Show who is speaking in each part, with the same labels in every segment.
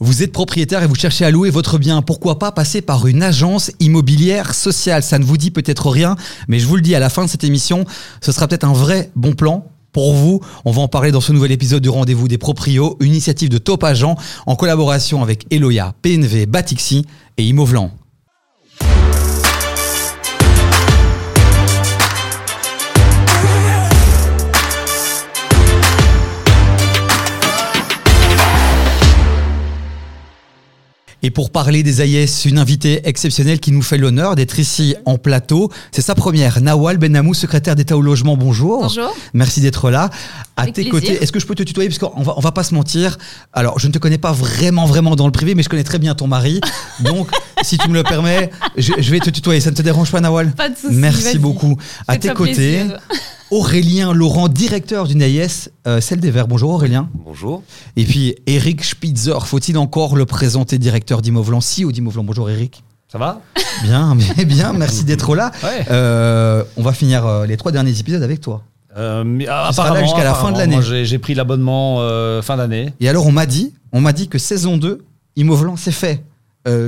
Speaker 1: Vous êtes propriétaire et vous cherchez à louer votre bien. Pourquoi pas passer par une agence immobilière sociale? Ça ne vous dit peut-être rien, mais je vous le dis à la fin de cette émission, ce sera peut-être un vrai bon plan pour vous. On va en parler dans ce nouvel épisode du Rendez-vous des Proprios, une initiative de Top Agent en collaboration avec Eloya, PNV, Batixi et Imovlan. Et pour parler des AIS, une invitée exceptionnelle qui nous fait l'honneur d'être ici en plateau. C'est sa première. Nawal Benamou, secrétaire d'État au logement, bonjour.
Speaker 2: Bonjour.
Speaker 1: Merci d'être là. À
Speaker 2: Avec
Speaker 1: tes
Speaker 2: plaisir.
Speaker 1: côtés, est-ce que je peux te tutoyer? Parce qu'on va, on va pas se mentir. Alors, je ne te connais pas vraiment, vraiment dans le privé, mais je connais très bien ton mari. Donc, si tu me le permets, je, je vais te tutoyer. Ça ne te dérange pas, Nawal?
Speaker 2: Pas de souci.
Speaker 1: Merci beaucoup. À tes côtés,
Speaker 2: plaisir.
Speaker 1: Aurélien Laurent, directeur d'une AIS, euh, celle des Verts. Bonjour Aurélien.
Speaker 3: Bonjour.
Speaker 1: Et puis Eric Spitzer, faut-il encore le présenter directeur d'Imovlan Si ou d'Imovlan. Bonjour Eric.
Speaker 3: Ça va?
Speaker 1: Bien, mais bien, merci d'être là.
Speaker 3: Ouais.
Speaker 1: Euh, on va finir euh, les trois derniers épisodes avec toi.
Speaker 3: Euh, mais, ah, apparemment,
Speaker 1: jusqu'à la fin de l'année.
Speaker 3: J'ai pris l'abonnement euh, fin d'année.
Speaker 1: Et alors on m'a dit, on m'a dit que saison 2, Imovlan, c'est fait.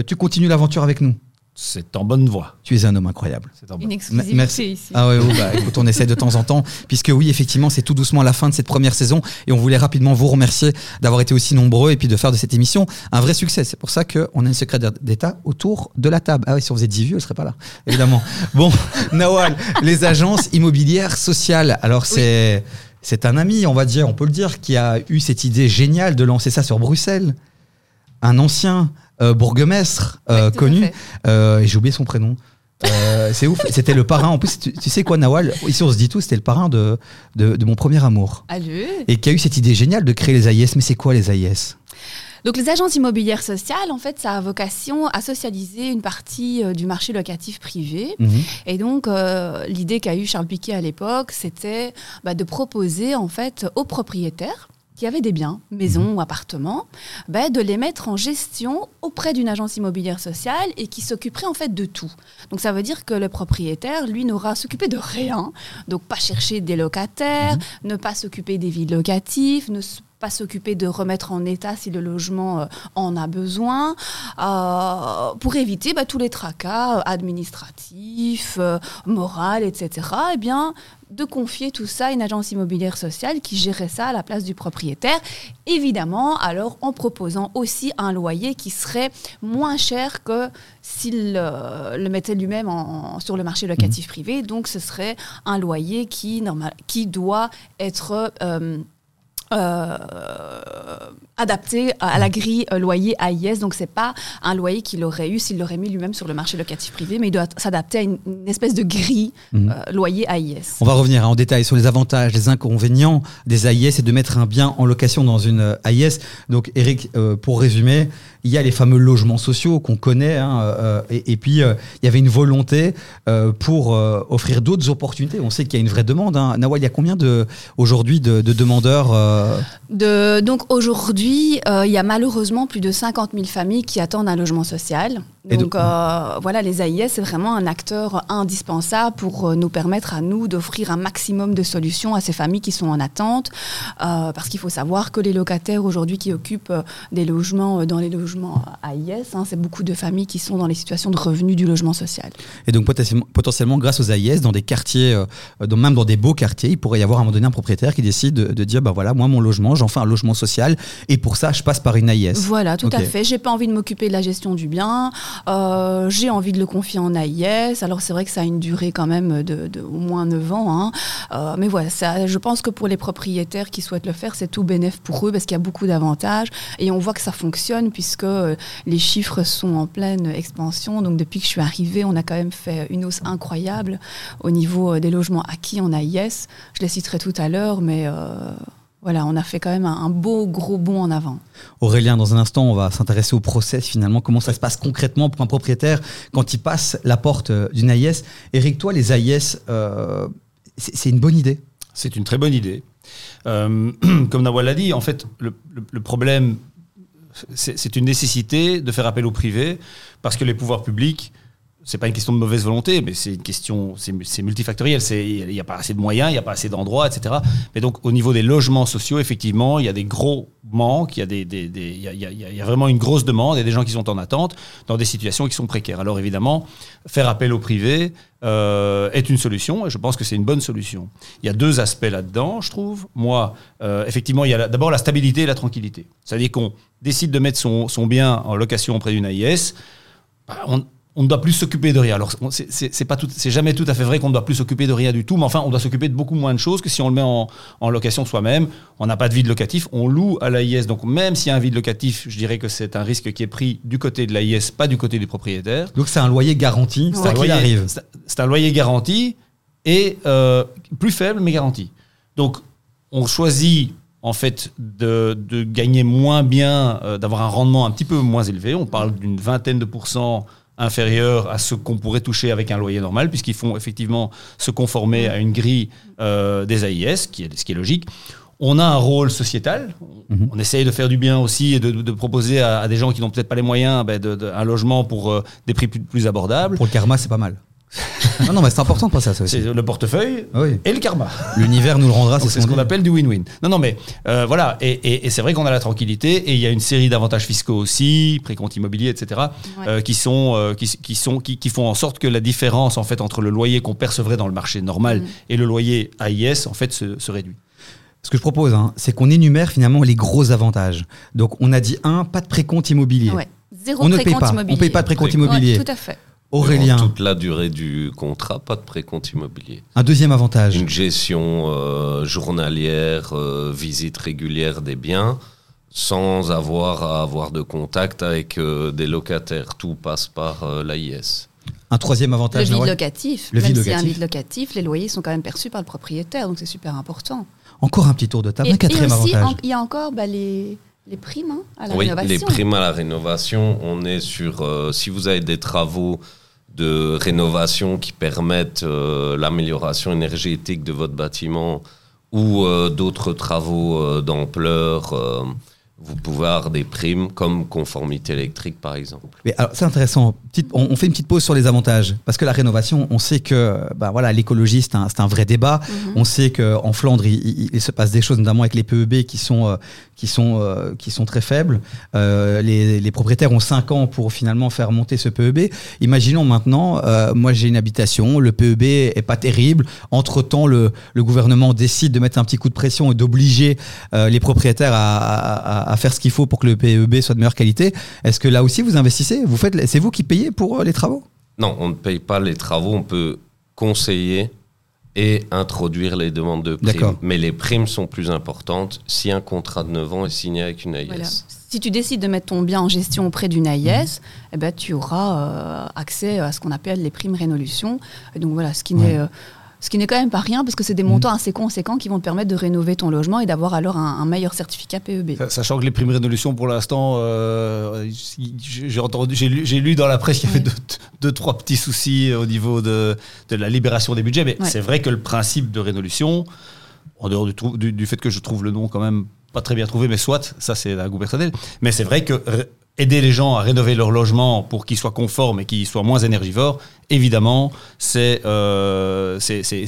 Speaker 1: Tu continues l'aventure avec nous.
Speaker 3: C'est en bonne voie.
Speaker 1: Tu es un homme incroyable.
Speaker 3: C'est en bonne
Speaker 2: Une exclusivité
Speaker 1: merci.
Speaker 2: ici.
Speaker 1: Ah ouais, ouais, bah, écoute, on essaie de temps en temps, puisque oui, effectivement, c'est tout doucement la fin de cette première saison, et on voulait rapidement vous remercier d'avoir été aussi nombreux et puis de faire de cette émission un vrai succès. C'est pour ça qu'on a une secrétaire d'État autour de la table. Ah oui, si on faisait 10 vieux, elle serait pas là, évidemment. bon, Nawal, les agences immobilières sociales. Alors c'est c'est un ami, on va dire, on peut le dire, qui a eu cette idée géniale de lancer ça sur Bruxelles. Un ancien bourgmestre euh,
Speaker 2: Ouais, tout à
Speaker 1: connu, euh, et j'ai oublié son prénom. Euh, c'est ouf. C'était le parrain. En plus, tu, tu sais quoi, Nawal? Ici, on se dit tout. C'était le parrain de, de, de mon premier amour.
Speaker 2: Allez.
Speaker 1: Et qui a eu cette idée géniale de créer les AIS. Mais c'est quoi les AIS
Speaker 2: Donc les agences immobilières sociales, en fait, ça a vocation à socialiser une partie euh, du marché locatif privé.
Speaker 1: Mhm.
Speaker 2: Et donc euh, l'idée qu'a eu Charles Piquet à l'époque, c'était bah, de proposer en fait aux propriétaires qui avaient des biens, maisons ou appartements, bah, de les mettre en gestion auprès d'une agence immobilière sociale et qui s'occuperait en fait de tout. Donc ça veut dire que le propriétaire, lui, n'aura à s'occuper de rien. Donc pas chercher des locataires, ne pas s'occuper des vides locatifs, ne pas s'occuper de remettre en état si le logement euh, en a besoin, euh, pour éviter bah, tous les tracas euh, administratifs, moraux, etc. Eh bien, de confier tout ça à une agence immobilière sociale qui gérait ça à la place du propriétaire. Évidemment, alors en proposant aussi un loyer qui serait moins cher que s'il euh, le mettait lui-même sur le marché locatif privé. Donc, ce serait un loyer qui, normal, qui doit être... euh, adapté à la grille euh, loyer AIS. Donc, c'est pas un loyer qu'il aurait eu s'il l'aurait mis lui-même sur le marché locatif privé, mais il doit s'adapter à une, une espèce de grille
Speaker 1: Mhm.
Speaker 2: euh, loyer AIS.
Speaker 1: On va revenir hein, en détail sur les avantages, les inconvénients des AIS et de mettre un bien en location dans une euh, AIS. Donc, Eric, euh, pour résumer, il y a les fameux logements sociaux qu'on connaît. hein, euh, et, et puis, euh, il y avait une volonté euh, pour offrir d'autres opportunités. On sait qu'il y a une vraie demande. Hein. Nawal, il y a combien de, aujourd'hui de, de demandeurs
Speaker 2: De, donc aujourd'hui, il y a malheureusement plus de 50 000 familles qui attendent un logement social.
Speaker 1: Et
Speaker 2: Donc voilà, les AIS, c'est vraiment un acteur indispensable pour nous permettre à nous d'offrir un maximum de solutions à ces familles qui sont en attente. Parce qu'il faut savoir que les locataires aujourd'hui qui occupent des logements dans les logements AIS, hein, c'est beaucoup de familles qui sont dans les situations de revenus du logement social.
Speaker 1: Et donc potentiellement, potentiellement, grâce aux AIS, dans des quartiers, euh, dans- même dans des beaux quartiers, il pourrait y avoir à un moment donné un propriétaire qui décide de, de dire, bah voilà, moi mon logement, j'en fais un logement social, et pour ça, je passe par une AIS.
Speaker 2: Voilà, tout à fait. J'ai pas envie de m'occuper de la gestion du bien. Euh, j'ai envie de le confier en AIS. Alors c'est vrai que ça a une durée quand même de, de au moins 9 ans. hein. Euh, mais voilà, ça, je pense que pour les propriétaires qui souhaitent le faire, c'est tout bénéf pour eux parce qu'il y a beaucoup d'avantages. Et on voit que ça fonctionne puisque euh, les chiffres sont en pleine expansion. Donc depuis que je suis arrivée, on a quand même fait une hausse incroyable au niveau euh, des logements acquis en AIS. Je les citerai tout à l'heure, mais... euh, voilà, on a fait quand même un, un beau gros bond en avant.
Speaker 1: Aurélien, dans un instant, on va s'intéresser au process finalement, comment ça se passe concrètement pour un propriétaire quand il passe la porte d'une AIS. Eric, toi, les AIS, euh, c'est c'est une bonne idée?
Speaker 3: C'est une très bonne idée. Euh, comme Nawal l'a dit, en fait, le, le- le problème, c'est une nécessité de faire appel au privé parce que les pouvoirs publics c'est pas une question de mauvaise volonté, mais c'est une question, c'est multifactoriel. Il n'y a pas assez de moyens, il n'y a pas assez d'endroits, etc. Mais donc, au niveau des logements sociaux, effectivement, il y a des gros manques, il y, a vraiment une grosse demande, il y a des gens qui sont en attente dans des situations qui sont précaires. Alors, évidemment, faire appel au privé euh, est une solution, et je pense que c'est une bonne solution. Il y a deux aspects là-dedans, je trouve. Moi, euh, effectivement, il y a d'abord la stabilité et la tranquillité. C'est-à-dire qu'on décide de mettre son, son bien en location auprès d'une AIS. Bah, on, on ne doit plus s'occuper de rien. Alors, c'est pas c'est jamais tout à fait vrai qu'on ne doit plus s'occuper de rien du tout, mais enfin, on doit s'occuper de beaucoup moins de choses que si on le met en, location soi-même. On n'a pas de vide locatif, on loue à l'AIS. Donc, même s'il y a un vide locatif, je dirais que c'est un risque qui est pris du côté de l'AIS, pas du côté du propriétaire.
Speaker 1: Donc, c'est un loyer garanti, c'est un arrive.
Speaker 3: C'est un loyer garanti et euh, plus faible, mais garanti. Donc, on choisit en fait de, gagner moins bien, euh, d'avoir un rendement un petit peu moins élevé. On parle d'une vingtaine de pourcents inférieur à ce qu'on pourrait toucher avec un loyer normal, puisqu'ils font effectivement se conformer à une grille euh, des AIS, qui est, ce qui est logique. On a un rôle sociétal. Mhm. On essaye de faire du bien aussi et de, proposer à, des gens qui n'ont peut-être pas les moyens ben, un logement pour euh, des prix plus abordables.
Speaker 1: Pour le karma, c'est pas mal. non, non, mais c'est important de penser à ça
Speaker 3: aussi. C'est le portefeuille et le karma.
Speaker 1: L'univers nous le rendra, c'est
Speaker 3: ce qu'on appelle du win-win. Non, non, mais euh, voilà, et, c'est vrai qu'on a la tranquillité, et il y a une série d'avantages fiscaux aussi, précompte immobilier, etc., euh, qui, sont, euh, qui, sont, qui, font en sorte que la différence en fait, entre le loyer qu'on percevrait dans le marché normal mm. et le loyer AIS en fait, se, réduit.
Speaker 1: Ce que je propose, hein, c'est qu'on énumère finalement les gros avantages. Donc, on a dit un, pas de précompte immobilier.
Speaker 2: Zéro on ne paye
Speaker 1: pas.
Speaker 2: On
Speaker 1: paye pas de précompte immobilier.
Speaker 2: tout à fait.
Speaker 1: Aurélien.
Speaker 4: toute la durée du contrat, pas de précompte immobilier.
Speaker 1: Un deuxième avantage.
Speaker 4: Une gestion euh, journalière, euh, visite régulière des biens, sans avoir à avoir de contact avec euh, des locataires. Tout passe par l'AIS.
Speaker 1: Un troisième avantage.
Speaker 2: Le vide locatif. Le Même s'il y a un vide locatif, les loyers sont quand même perçus par le propriétaire, donc c'est super important.
Speaker 1: Encore un petit tour de table. un quatrième avantage.
Speaker 2: Il y a encore bah, les les primes hein, à la
Speaker 4: oui,
Speaker 2: rénovation.
Speaker 4: les primes à la rénovation, on est sur, si vous avez des travaux de rénovation qui permettent euh, l'amélioration énergétique de votre bâtiment ou euh, d'autres travaux euh, d'ampleur vous pouvez avoir des primes comme conformité électrique, par exemple.
Speaker 1: Mais alors, c'est intéressant. on, fait une petite pause sur les avantages. Parce que la rénovation, on sait que bah, voilà, l'écologie, c'est un, vrai débat. Mhm. On sait qu'en Flandre, il, se passe des choses, notamment avec les PEB, qui sont, euh, qui sont, euh, qui sont très faibles. Euh, les, propriétaires ont 5 ans pour finalement faire monter ce PEB. Imaginons maintenant, moi j'ai une habitation, le PEB est pas terrible. Entre-temps, le, le, gouvernement décide de mettre un petit coup de pression et d'obliger les propriétaires à à faire ce qu'il faut pour que le PEB soit de meilleure qualité. Est-ce que là aussi vous investissez? C'est vous qui payez pour euh, les travaux?
Speaker 4: Non, on ne paye pas les travaux. On peut conseiller et introduire les demandes de primes. Mais les primes sont plus importantes si un contrat de 9 ans est signé avec une AIS.
Speaker 2: Si tu décides de mettre ton bien en gestion auprès d'une AIS, eh ben, tu auras euh, accès à ce qu'on appelle les primes rénolution. donc voilà, ce qui n'est euh, ce qui n'est quand même pas rien, parce que c'est des montants mm. assez conséquents qui vont te permettre de rénover ton logement et d'avoir alors un, meilleur certificat PEB.
Speaker 3: Sachant que les primes résolution, pour l'instant, euh, j'ai entendu, j'ai lu, lu, dans la presse qu'il y avait deux, trois petits soucis au niveau de, de la libération des budgets. Mais c'est vrai que le principe de résolution, en dehors du, du, fait que je trouve le nom quand même pas très bien trouvé, mais soit, ça c'est un goût personnel. Mais c'est vrai que aider les gens à rénover leur logement pour qu'ils soient conformes et qu'ils soient moins énergivores, évidemment, c'est euh,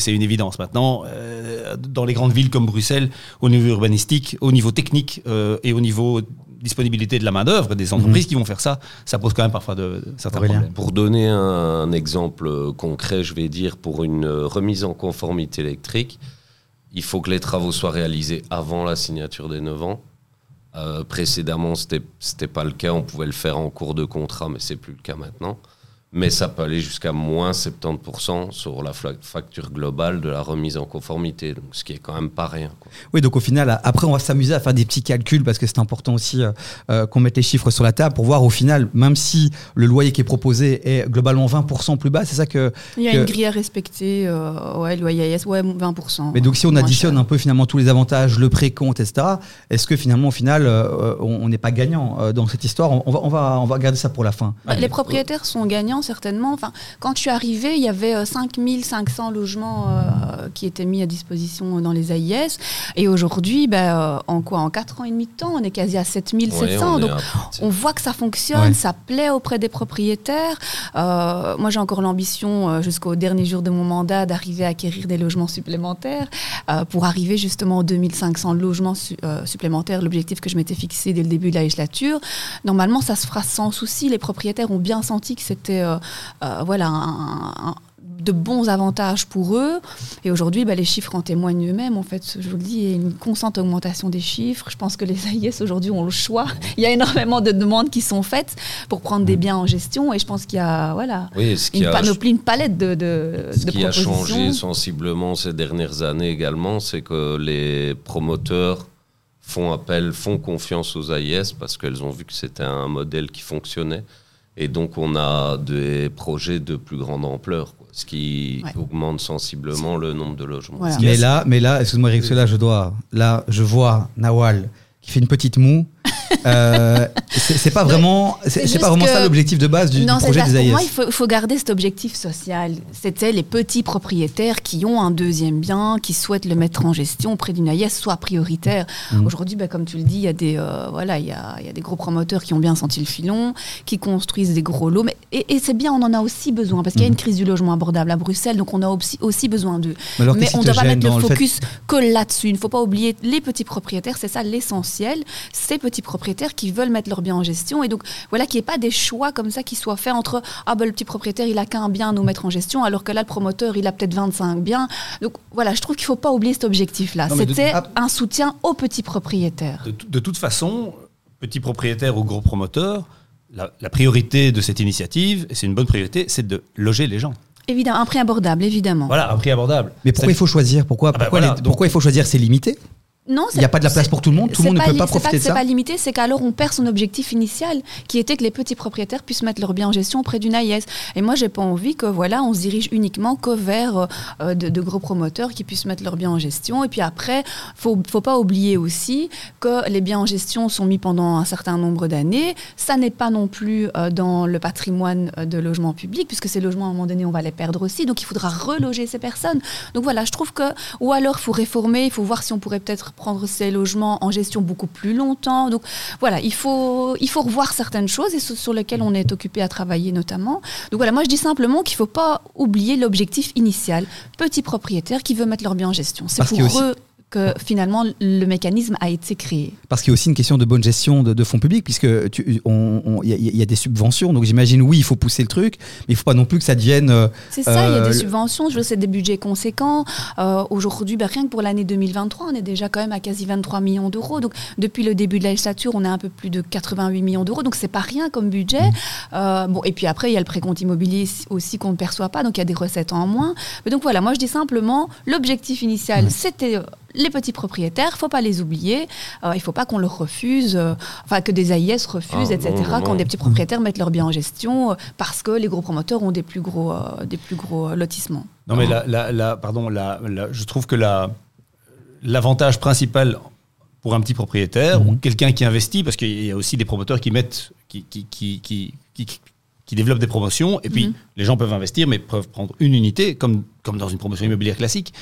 Speaker 3: une évidence. Maintenant, euh, dans les grandes villes comme Bruxelles, au niveau urbanistique, au niveau technique euh, et au niveau disponibilité de la main-d'œuvre, des entreprises mhm. qui vont faire ça, ça pose quand même parfois de, certains problèmes.
Speaker 4: Pour donner un, exemple concret, je vais dire, pour une remise en conformité électrique, il faut que les travaux soient réalisés avant la signature des 9 ans euh, précédemment, ce n'était pas le cas. On pouvait le faire en cours de contrat, mais c'est plus le cas maintenant mais ça peut aller jusqu'à moins 70% sur la facture globale de la remise en conformité, donc ce qui est quand même pas rien.
Speaker 1: Oui, donc au final, après, on va s'amuser à faire des petits calculs parce que c'est important aussi euh, euh, qu'on mette les chiffres sur la table pour voir au final, même si le loyer qui est proposé est globalement 20% plus bas, c'est ça que.
Speaker 2: Il y a une grille à respecter, euh, ouais, loyer AS, ouais, 20%.
Speaker 1: Mais donc si on additionne un peu finalement tous les avantages, le précompte, etc., est-ce que finalement, au final, on n'est pas gagnant dans cette histoire? On va, on, va, on va garder ça pour la fin.
Speaker 2: Les propriétaires sont gagnants certainement. Enfin, quand je suis arrivée, il y avait euh, 5500 logements euh, qui étaient mis à disposition dans les AIS. Et aujourd'hui, ben, euh, en quoi? En 4 ans et demi de temps, on est quasi à 7700.
Speaker 4: Ouais,
Speaker 2: Donc, on voit que ça fonctionne,
Speaker 1: Ouais.
Speaker 2: ça plaît auprès des propriétaires. Euh, moi, j'ai encore l'ambition, euh, jusqu'au dernier jour de mon mandat, d'arriver à acquérir des logements supplémentaires euh, pour arriver justement aux 2500 logements su- euh, supplémentaires, l'objectif que je m'étais fixé dès le début de la législature. Normalement, ça se fera sans souci. Les propriétaires ont bien senti que c'était euh, euh, voilà, un- un- de bons avantages pour eux. Et aujourd'hui, bah, les chiffres en témoignent eux-mêmes. En fait, je vous le dis, il y a une constante augmentation des chiffres. Je pense que les AIS aujourd'hui ont le choix. Il y a énormément de demandes qui sont faites pour prendre des biens en gestion. Et je pense qu'il y a voilà,
Speaker 4: Oui, ce qui
Speaker 2: une
Speaker 4: a,
Speaker 2: panoplie, une palette de, de,
Speaker 4: ce
Speaker 2: de
Speaker 4: qui a changé sensiblement ces dernières années également, c'est que les promoteurs font appel, font confiance aux AIS parce qu'elles ont vu que c'était un modèle qui fonctionnait. Et donc, on a des projets de plus grande ampleur, quoi, ce qui
Speaker 2: Ouais.
Speaker 4: augmente sensiblement le nombre de logements.
Speaker 2: Voilà.
Speaker 1: Mais là, mais là, excuse-moi, Eric, là, je dois, là, je vois Nawal qui fait une petite moue. Euh, c'est pas vraiment, c'est pas vraiment ça l'objectif de base du,
Speaker 2: non,
Speaker 1: projet des AIS.
Speaker 2: pour moi, il faut, garder cet objectif social. C'était les petits propriétaires qui ont un deuxième bien, qui souhaitent le mettre en gestion auprès d'une AIS, soit prioritaire.
Speaker 1: Mhm.
Speaker 2: Aujourd'hui, bah, comme tu le dis, il y a des euh, voilà, il y a, y a des gros promoteurs qui ont bien senti le filon, qui construisent des gros lots. Mais, et et c'est bien, on en a aussi besoin parce qu'il y a
Speaker 1: Mhm.
Speaker 2: une crise du logement abordable à Bruxelles, donc on a aussi, aussi besoin d'eux.
Speaker 1: Mais
Speaker 2: on ne doit pas mettre le
Speaker 1: le fait-
Speaker 2: focus que là-dessus. Il ne faut pas oublier les petits propriétaires, c'est ça l'essentiel. Ces petits propriétaires qui veulent mettre leur bien en gestion et donc voilà qu'il n'y ait pas des choix comme ça qui soient faits entre ah ben le petit propriétaire il a qu'un bien à nous mettre en gestion alors que là le promoteur il a peut-être 25 biens. Donc voilà, je trouve qu'il ne faut pas oublier cet objectif-là.
Speaker 3: De-
Speaker 2: C'était un soutien aux petits propriétaires.
Speaker 3: De, toute façon, petit propriétaire ou gros promoteur, la, la priorité de cette initiative, et c'est une bonne priorité, c'est de loger les gens.
Speaker 2: Évidemment, un prix abordable, évidemment.
Speaker 3: Voilà, un prix abordable.
Speaker 1: Mais pourquoi il faut choisir? Pourquoi,
Speaker 3: Ah bah
Speaker 1: pourquoi,
Speaker 3: voilà,
Speaker 1: les-
Speaker 3: donc-
Speaker 1: pourquoi il faut choisir? C'est limité?
Speaker 2: Non,
Speaker 1: Il n'y a pas de la place
Speaker 2: c'est-
Speaker 1: pour tout le monde Tout le
Speaker 2: c'est
Speaker 1: monde ne peut pas
Speaker 2: c'est
Speaker 1: profiter de
Speaker 2: C'est
Speaker 1: ça
Speaker 2: pas limité, c'est qu'alors on perd son objectif initial, qui était que les petits propriétaires puissent mettre leur bien en gestion auprès d'une AIS. Et moi, j'ai pas envie que voilà, on se dirige uniquement que vers euh, de, de gros promoteurs qui puissent mettre leur bien en gestion. Et puis après, faut faut pas oublier aussi que les biens en gestion sont mis pendant un certain nombre d'années. Ça n'est pas non plus euh, dans le patrimoine euh, de logement public, puisque ces logements à un moment donné, on va les perdre aussi. Donc il faudra reloger ces personnes. Donc voilà, je trouve que ou alors il faut réformer, il faut voir si on pourrait peut-être prendre ces logements en gestion beaucoup plus longtemps. Donc voilà, il faut, il faut revoir certaines choses et sur, lesquelles on est occupé à travailler notamment. Donc voilà, moi je dis simplement qu'il ne faut pas oublier l'objectif initial. Petit propriétaire qui veut mettre leur bien en gestion. C'est pour
Speaker 1: aussi-
Speaker 2: eux que finalement le mécanisme a été créé.
Speaker 1: Parce qu'il y a aussi une question de bonne gestion de, de fonds publics, puisque il y, a- il y a des subventions. Donc j'imagine, oui, il faut pousser le truc, mais il ne faut pas non plus que ça devienne. euh,
Speaker 2: C'est ça, il y a
Speaker 1: Euh,
Speaker 2: des
Speaker 1: le-
Speaker 2: subventions, je veux c'est des budgets conséquents. Euh, Aujourd'hui, ben, rien que pour l'année 2023, on est déjà quand même à quasi 23 millions d'euros. Donc, depuis le début de la législature, on est un peu plus de 88 millions d'euros. Donc, c'est pas rien comme budget.
Speaker 1: Mmh.
Speaker 2: Euh, bon, et puis après, il y a le précompte immobilier aussi qu'on ne perçoit pas. Donc, il y a des recettes en moins. Mais donc, voilà, moi, je dis simplement, l'objectif initial,
Speaker 1: Mmh.
Speaker 2: c'était euh, les petits propriétaires. faut pas les oublier. Euh, il faut pas qu'on leur refuse, euh, enfin, que des AIS refusent,
Speaker 4: Ah,
Speaker 2: etc.
Speaker 4: non, non,
Speaker 2: quand des petits propriétaires mettent leur bien en gestion euh, parce que les gros promoteurs ont des plus gros, euh, des plus gros euh, lotissements.
Speaker 3: Non, mais la- pardon, la- la- je trouve que la- l'avantage principal pour un petit propriétaire
Speaker 1: Mhm.
Speaker 3: ou quelqu'un qui investit, parce qu'il y a aussi des promoteurs qui mettent, qui, qui, qui, qui, qui- qui développent des promotions, et puis
Speaker 2: Mhm.
Speaker 3: les gens peuvent investir, mais peuvent prendre une unité, comme, comme dans une promotion immobilière classique.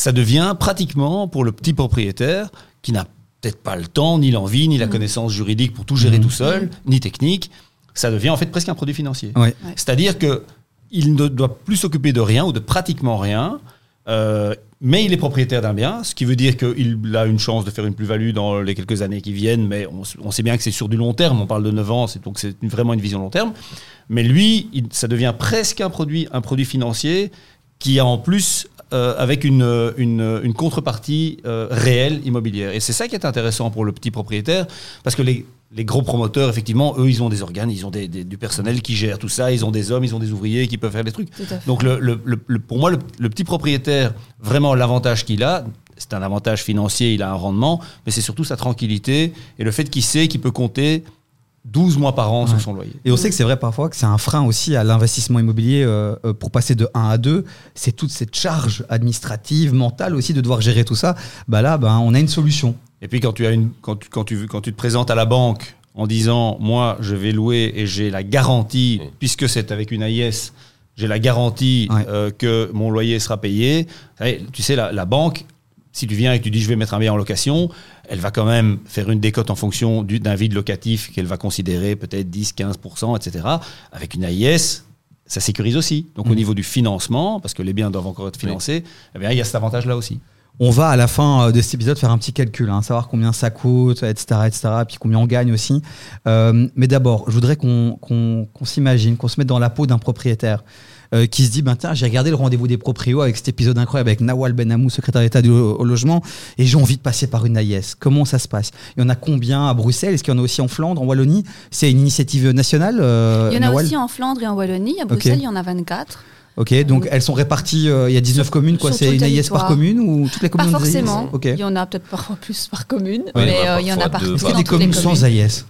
Speaker 3: Ça devient pratiquement pour le petit propriétaire qui n'a peut-être pas le temps, ni l'envie, ni la
Speaker 2: Mhm.
Speaker 3: connaissance juridique pour tout gérer
Speaker 1: Mhm.
Speaker 3: tout seul, ni technique. Ça devient en fait presque un produit financier.
Speaker 1: Ouais.
Speaker 3: C'est-à-dire que il ne doit plus s'occuper de rien ou de pratiquement rien, euh, mais il est propriétaire d'un bien, ce qui veut dire qu'il a une chance de faire une plus-value dans les quelques années qui viennent, mais on, sait bien que c'est sur du long terme, on parle de 9 ans, donc c'est vraiment une vision long terme. Mais lui, il- ça devient presque un produit, un produit financier qui a en plus euh, avec une, euh, une, une contrepartie euh, réelle immobilière. Et c'est ça qui est intéressant pour le petit propriétaire, parce que les, les gros promoteurs, effectivement, eux, ils ont des organes, ils ont des- des- du personnel qui gère tout ça, ils ont des hommes, ils ont des ouvriers qui peuvent faire des trucs. Donc le, le- pour moi, le, le petit propriétaire, vraiment l'avantage qu'il a, c'est un avantage financier, il a un rendement, mais c'est surtout sa tranquillité et le fait qu'il sait qu'il peut compter 12 mois par an sur son loyer.
Speaker 1: Et on sait que c'est vrai parfois que c'est un frein aussi à l'investissement immobilier euh, euh, pour passer de 1 à 2. C'est toute cette charge administrative, mentale aussi de devoir gérer tout ça. Bah là, ben, on a une solution.
Speaker 3: Et puis quand tu, as une, quand, tu, quand, tu, quand tu te présentes à la banque en disant moi je vais louer et j'ai la garantie,
Speaker 4: Oui.
Speaker 3: puisque c'est avec une AIS, j'ai la garantie
Speaker 1: Ouais.
Speaker 3: euh, que mon loyer sera payé. Tu sais, la, la banque, si tu viens et que tu dis je vais mettre un bien en location, elle va quand même faire une décote en fonction du- d'un vide locatif qu'elle va considérer peut-être 10, 15%, etc. Avec une AIS, ça sécurise aussi. Donc au
Speaker 1: Mhm.
Speaker 3: niveau du financement, parce que les biens doivent encore être financés, eh bien, il y a cet avantage-là aussi.
Speaker 1: On va à la fin euh, de cet épisode faire un petit calcul, hein, savoir combien ça coûte, etc., etc., puis combien on gagne aussi. Euh, mais d'abord, je voudrais qu'on s'imagine, qu'on se mette dans la peau d'un propriétaire euh, qui se dit, ben tiens, j'ai regardé le rendez-vous des proprios avec cet épisode incroyable avec Nawal Benamou, secrétaire d'État du- au, logement, et j'ai envie de passer par une AIS. Comment ça se passe? Il y en a combien à Bruxelles? Est-ce qu'il y en a aussi en Flandre, en Wallonie? C'est une initiative nationale euh,
Speaker 2: Il y en a
Speaker 1: Nawal?
Speaker 2: aussi en Flandre et en Wallonie. À Bruxelles, il y en a 24.
Speaker 1: Ok, donc elles sont réparties, euh, il y a 19 communes, quoi. C'est une AIS par commune ou toutes les
Speaker 2: Pas
Speaker 1: communes AIS
Speaker 2: forcément.
Speaker 1: Ok.
Speaker 2: Il y en a peut-être parfois plus par commune,
Speaker 4: Ouais,
Speaker 2: mais il y en a partout.
Speaker 1: Est-ce qu'il y a des communes sans AIS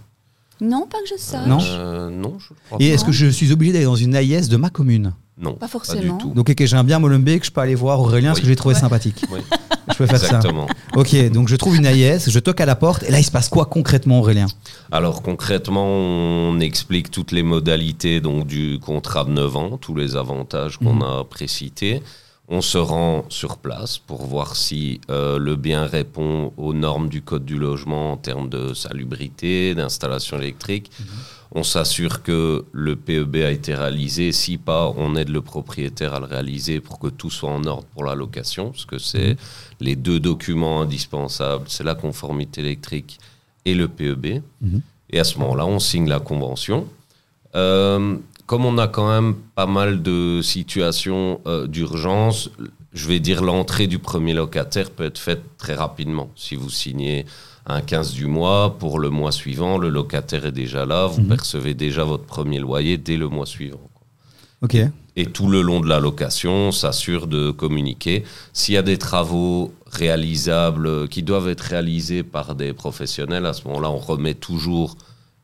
Speaker 2: Non, pas que je sache.
Speaker 1: Non?
Speaker 4: Euh, non, je crois
Speaker 1: Et
Speaker 4: pas.
Speaker 1: est-ce que je suis obligé d'aller dans une AIS de ma commune?
Speaker 4: Non,
Speaker 2: Pas
Speaker 4: du
Speaker 2: forcément.
Speaker 4: tout.
Speaker 1: Donc, ok, j'ai un bien Molenbeek, je peux aller voir Aurélien, parce
Speaker 4: Oui.
Speaker 1: que je l'ai trouvé
Speaker 2: Ouais.
Speaker 1: sympathique.
Speaker 4: Oui,
Speaker 1: Je peux faire ça.
Speaker 4: exactement.
Speaker 1: Ok, donc je trouve une AIS, je toque à la porte, et là, il se passe quoi concrètement, Aurélien?
Speaker 4: Alors concrètement, on explique toutes les modalités donc, du contrat de 9 ans, tous les avantages qu'on
Speaker 1: Mhm.
Speaker 4: a précités. On se rend sur place pour voir si euh, le bien répond aux normes du Code du logement en termes de salubrité, d'installation électrique. On s'assure que le PEB a été réalisé. Si pas, on aide le propriétaire à le réaliser pour que tout soit en ordre pour la location, parce que c'est les deux documents indispensables, c'est la conformité électrique et le PEB.
Speaker 1: Mhm.
Speaker 4: Et à ce moment-là, on signe la convention. Euh, comme on a quand même pas mal de situations euh, d'urgence, je vais dire l'entrée du premier locataire peut être faite très rapidement. Si vous signez un 15 du mois, pour le mois suivant, le locataire est déjà là, vous
Speaker 1: Mhm.
Speaker 4: percevez déjà votre premier loyer dès le mois suivant.
Speaker 1: Ok.
Speaker 4: Et tout le long de la location, on s'assure de communiquer. S'il y a des travaux réalisables qui doivent être réalisés par des professionnels, à ce moment-là, on remet toujours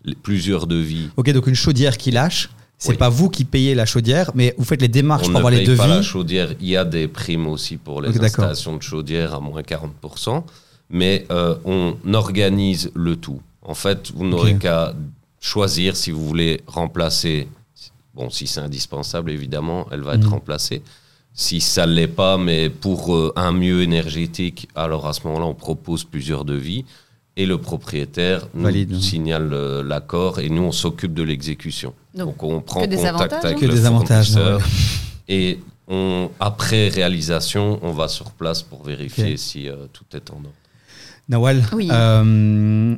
Speaker 4: les- plusieurs devis.
Speaker 1: Ok, donc une chaudière qui lâche, c'est
Speaker 4: Oui.
Speaker 1: pas vous qui payez la chaudière, mais vous faites les démarches
Speaker 4: on
Speaker 1: pour avoir les
Speaker 4: paye pas la
Speaker 1: devis.
Speaker 4: chaudière. Il y a des primes aussi pour les
Speaker 1: Ok, d'accord.
Speaker 4: installations de chaudière à moins 40%. Mais euh, on organise le tout. En fait, vous n'aurez qu'à choisir si vous voulez remplacer. Bon, si c'est indispensable, évidemment, elle va être
Speaker 1: Mhm.
Speaker 4: remplacée. Si ça ne l'est pas, mais pour euh, un mieux énergétique, alors à ce moment-là, on propose plusieurs devis. Et le propriétaire nous
Speaker 1: Valide.
Speaker 4: signale euh, l'accord et nous, on s'occupe de l'exécution.
Speaker 2: Donc,
Speaker 4: Donc, on prend
Speaker 2: que des
Speaker 4: contact
Speaker 2: avantages,
Speaker 4: avec
Speaker 2: hein.
Speaker 1: Que
Speaker 4: le
Speaker 1: des avantages,
Speaker 4: fournisseur.
Speaker 1: Noël.
Speaker 4: Et on, après réalisation, on va sur place pour vérifier si euh, tout est en ordre.
Speaker 1: Nawal,
Speaker 2: Oui.
Speaker 1: euh,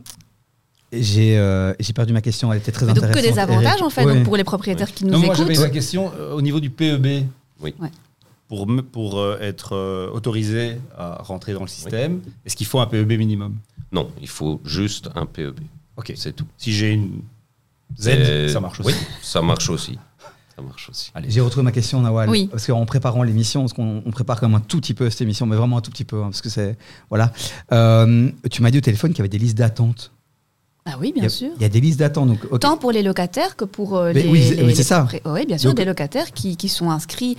Speaker 1: j'ai euh, j'ai perdu ma question, elle était très
Speaker 2: Mais donc que
Speaker 1: intéressante.
Speaker 2: des avantages en fait
Speaker 1: Ouais.
Speaker 2: donc pour les propriétaires qui nous
Speaker 3: Non, moi
Speaker 2: écoutent.
Speaker 3: j'avais la question euh, au niveau du PEB.
Speaker 4: Oui.
Speaker 2: Ouais.
Speaker 3: Pour, pour euh, être euh, autorisé à rentrer dans le système, est-ce qu'il faut un PEB minimum?
Speaker 4: Non, il faut juste un PEB.
Speaker 3: Ok.
Speaker 4: C'est tout.
Speaker 3: Si j'ai une Z, ça marche aussi.
Speaker 4: Oui, ça marche aussi. Ça marche aussi.
Speaker 3: Allez.
Speaker 1: J'ai retrouvé ma question, Nawal.
Speaker 2: Oui.
Speaker 1: Parce qu'en préparant l'émission, parce qu'on on prépare quand même un tout petit peu cette émission, mais vraiment un tout petit peu, hein, parce que c'est. Voilà. Euh, tu m'as dit au téléphone qu'il y avait des listes d'attente.
Speaker 2: Ah oui,
Speaker 1: Il
Speaker 2: bien
Speaker 1: a-
Speaker 2: sûr.
Speaker 1: Il y a des listes d'attente. Donc, ok.
Speaker 2: Tant pour les locataires que pour euh, les,
Speaker 1: oui, c'est-
Speaker 2: les-
Speaker 1: mais c'est
Speaker 2: les
Speaker 1: ça.
Speaker 2: Oui, bien sûr,
Speaker 1: Donc-
Speaker 2: des locataires qui, qui sont inscrits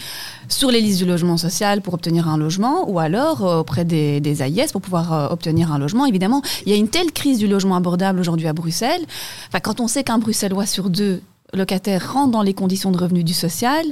Speaker 2: sur les listes du logement social pour obtenir un logement ou alors euh, auprès des, des AIS pour pouvoir euh, obtenir un logement. Évidemment, il y a une telle crise du logement abordable aujourd'hui à Bruxelles. Enfin, quand on sait qu'un Bruxellois sur deux locataires rentre dans les conditions de revenus du social,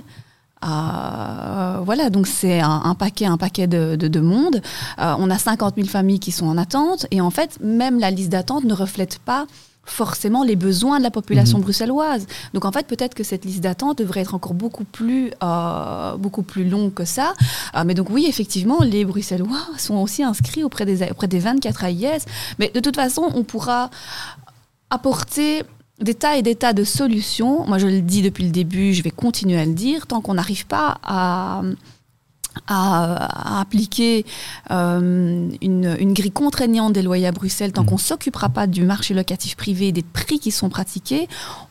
Speaker 2: euh, voilà, donc c'est un, un paquet, un paquet de, de- de monde. Euh, on a 50 000 familles qui sont en attente et en fait, même la liste d'attente ne reflète pas forcément les besoins de la population
Speaker 1: Mhm.
Speaker 2: bruxelloise. Donc en fait, peut-être que cette liste d'attente devrait être encore beaucoup plus, euh, beaucoup plus longue que ça. Euh, mais donc oui, effectivement, les Bruxellois sont aussi inscrits auprès des, auprès des 24 AIS. Mais de toute façon, on pourra apporter des tas et des tas de solutions. Moi, je le dis depuis le début, je vais continuer à le dire, tant qu'on n'arrive pas à, à, à appliquer euh, une, une grille contraignante des loyers à Bruxelles, tant
Speaker 1: Mhm.
Speaker 2: qu'on ne s'occupera pas du marché locatif privé et des prix qui sont pratiqués,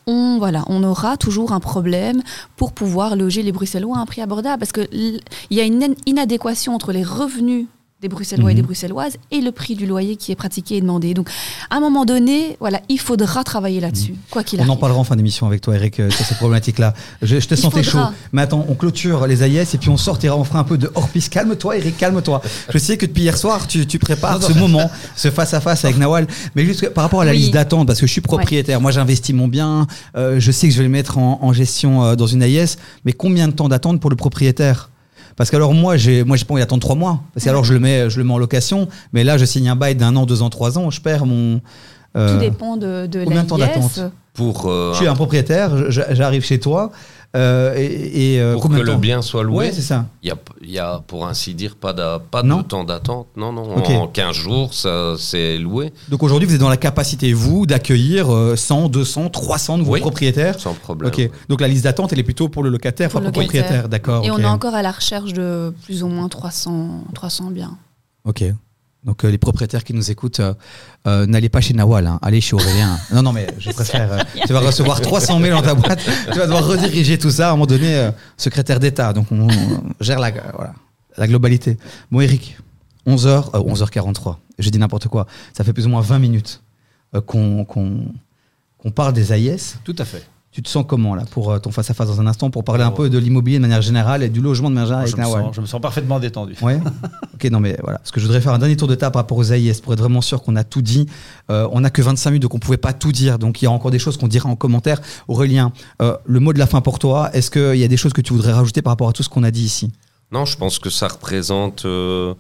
Speaker 2: on, voilà, on aura toujours un problème pour pouvoir loger les Bruxellois à un prix abordable. Parce qu'il y a une in- inadéquation entre les revenus des Bruxellois et des
Speaker 1: Mhm.
Speaker 2: Bruxelloises et le prix du loyer qui est pratiqué et demandé. Donc, à un moment donné, voilà, il faudra travailler là-dessus, quoi qu'il
Speaker 1: On
Speaker 2: arrive.
Speaker 1: en parlera en fin d'émission avec toi, Eric, euh, sur cette problématique-là. Je, je te
Speaker 2: Il
Speaker 1: sentais chaud. Mais attends, on clôture les AIS et puis on sortira, on fera un peu de hors-piste. Calme-toi, Eric, calme-toi. Je sais que depuis hier soir, tu, tu prépares ce moment, ce face-à-face avec Nawal. Mais juste par rapport à la
Speaker 2: Oui.
Speaker 1: liste d'attente, parce que je suis propriétaire, moi j'investis mon bien, euh, je sais que je vais le mettre en, en gestion euh, dans une AIS, mais combien de temps d'attente pour le propriétaire? Parce qu'alors moi j'ai moi j'ai pas envie d'attendre trois mois. Parce que alors je le mets je le mets en location. Mais là je signe un bail d'un an deux ans trois ans. Je perds mon euh,
Speaker 2: Tout dépend de, de
Speaker 1: combien de temps
Speaker 2: l'AIS.
Speaker 1: d'attente
Speaker 4: Pour, euh,
Speaker 1: je suis un propriétaire, j'arrive chez toi euh, et, et, euh,
Speaker 4: pour que le bien soit loué,
Speaker 1: Ouais, c'est ça.
Speaker 4: il y a, il y a, pour ainsi dire, pas de, pas
Speaker 1: Non.
Speaker 4: de temps d'attente. Non, non. En 15 jours, ça, c'est loué,
Speaker 1: Donc aujourd'hui, vous êtes dans la capacité, vous, d'accueillir euh, 100, 200, 300 nouveaux
Speaker 4: Oui.
Speaker 1: propriétaires.
Speaker 4: sans problème.
Speaker 1: Ok. Donc la liste d'attente, elle est plutôt pour le locataire,
Speaker 2: Pour
Speaker 1: pas
Speaker 2: le
Speaker 1: pour le
Speaker 2: locataire.
Speaker 1: propriétaire. D'accord.
Speaker 2: Et on est encore à la recherche de plus ou moins 300, 300 biens.
Speaker 1: Ok. Donc euh, les propriétaires qui nous écoutent, euh, euh, n'allez pas chez Nawal, hein, allez chez Aurélien. non, non, mais je préfère. euh, tu vas recevoir 300 mails dans ta boîte, tu vas devoir rediriger tout ça à un moment donné, euh, secrétaire d'État. Donc on, on gère la, voilà, la globalité. Bon, Eric, 11h, 11h43, je dis n'importe quoi. Ça fait plus ou moins 20 minutes euh, qu'on parle des AIS.
Speaker 3: Tout à fait.
Speaker 1: Tu te sens comment là pour euh, ton face-à-face dans un instant pour parler un
Speaker 3: Oh.
Speaker 1: peu de l'immobilier de manière générale et du logement de manière générale
Speaker 3: je,
Speaker 1: avec
Speaker 3: me sens, je me sens parfaitement détendu.
Speaker 1: Ouais. ok, non, mais voilà. Parce que je voudrais faire un dernier tour de table par rapport aux AIS pour être vraiment sûr qu'on a tout dit. Euh, on n'a que 25 minutes, donc on pouvait pas tout dire. Donc il y a encore des choses qu'on dira en commentaire. Aurélien, euh, le mot de la fin pour toi. Est-ce qu'il y a des choses que tu voudrais rajouter par rapport à tout ce qu'on a dit ici?
Speaker 4: Non, je pense que ça représente, euh,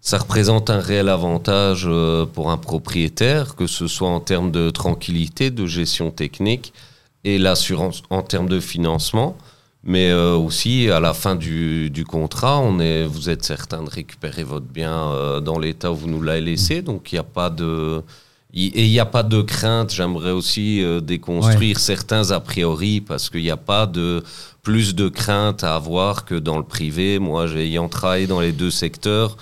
Speaker 4: ça représente un réel avantage pour un propriétaire, que ce soit en termes de tranquillité, de gestion technique et l'assurance en termes de financement. Mais euh, aussi, à la fin du, du contrat, on est, vous êtes certain de récupérer votre bien euh, dans l'état où vous nous l'avez laissé. Donc, il n'y a pas de... Et il n'y a pas de crainte. J'aimerais aussi euh, déconstruire certains a priori parce qu'il n'y a pas de plus de crainte à avoir que dans le privé. Moi, ayant travaillé dans les deux secteurs,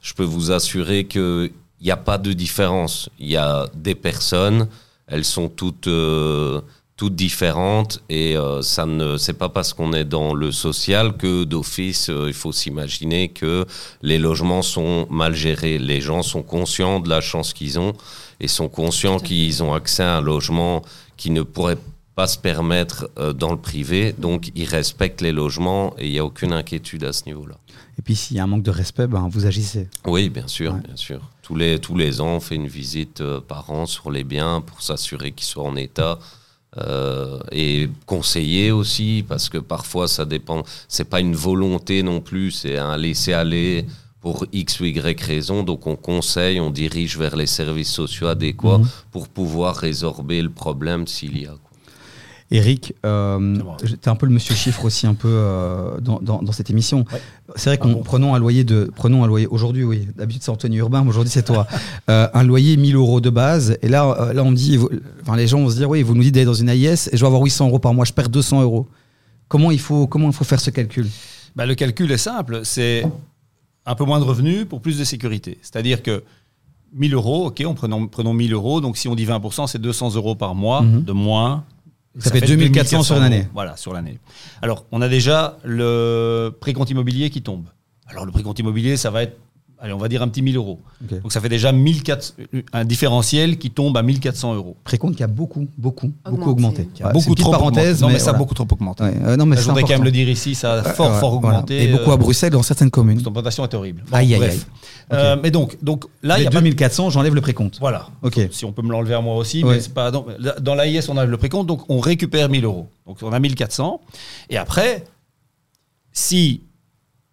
Speaker 4: je peux vous assurer qu'il n'y a pas de différence. Il y a des personnes, elles sont toutes, euh, toutes différentes et euh, ça ne c'est pas parce qu'on est dans le social que d'office euh, il faut s'imaginer que les logements sont mal gérés. Les gens sont conscients de la chance qu'ils ont et sont conscients qu'ils ont accès à un logement qui ne pourrait pas se permettre euh, dans le privé. Donc ils respectent les logements et il n'y a aucune inquiétude à ce niveau-là.
Speaker 1: Et puis s'il y a un manque de respect, ben, vous agissez.
Speaker 4: Oui, bien sûr,
Speaker 1: Ouais.
Speaker 4: bien sûr. Tous les, tous les ans, on fait une visite euh, par an sur les biens pour s'assurer qu'ils soient en état. Euh, et conseiller aussi, parce que parfois ça dépend. C'est pas une volonté non plus, c'est un laisser-aller pour X ou Y raison. Donc on conseille, on dirige vers les services sociaux adéquats
Speaker 1: Mhm.
Speaker 4: pour pouvoir résorber le problème s'il y a.
Speaker 1: Eric, euh,
Speaker 3: C'est
Speaker 1: un peu le monsieur chiffre aussi un peu euh, dans, dans- dans cette émission.
Speaker 3: Ouais.
Speaker 1: C'est vrai
Speaker 3: Ah
Speaker 1: qu'on
Speaker 3: bon
Speaker 1: prenons un loyer de prenons un loyer aujourd'hui oui d'habitude c'est Anthony Urbain mais aujourd'hui c'est toi Euh, un loyer 1000 euros de base et là euh, là on me dit vous- enfin les gens vont se dire oui vous nous dites d'aller dans une AIS et je vais avoir 800 euros par mois je perds 200 euros comment il faut comment il faut faire ce calcul?
Speaker 3: Bah, le calcul est simple, c'est un peu moins de revenus pour plus de sécurité. C'est-à-dire que 1000 euros, ok, on prenons, prenons 1000 euros, donc si on dit 20%, c'est 200 euros par mois
Speaker 1: Mhm.
Speaker 3: de moins.
Speaker 1: Ça fait 2400 sur une
Speaker 3: euros.
Speaker 1: année.
Speaker 3: Voilà, sur l'année. Alors, on a déjà le précompte immobilier qui tombe. Alors, le précompte immobilier, ça va être, allez, on va dire un petit 1000 euros. Donc, ça fait déjà 1400 un différentiel qui tombe à 1400 euros.
Speaker 1: précompte qui a beaucoup beaucoup beaucoup
Speaker 2: Augmenté.
Speaker 1: augmenté
Speaker 3: Qui a beaucoup
Speaker 1: une petite
Speaker 3: trop
Speaker 1: parenthèse
Speaker 3: augmenté. Non, mais, ça a beaucoup trop augmenté.
Speaker 1: Ouais, euh, non mais
Speaker 3: je voudrais quand même le dire ici, ça a fort, fort
Speaker 1: voilà.
Speaker 3: augmenté.
Speaker 1: et beaucoup à
Speaker 3: euh,
Speaker 1: Bruxelles dans certaines communes
Speaker 3: Cette augmentation est horrible. Bon,
Speaker 1: Aïe, aïe, aïe.
Speaker 3: Euh, mais donc, donc là, il y a pas de-
Speaker 1: 2400 j'enlève le précompte
Speaker 3: Voilà.
Speaker 1: ok
Speaker 3: Si on peut me l'enlever à moi aussi,
Speaker 1: Ouais.
Speaker 3: mais c'est pas. là, dans l'AIS, on a le précompte, donc on récupère 1000 euros. Donc on a 1400. Et après, si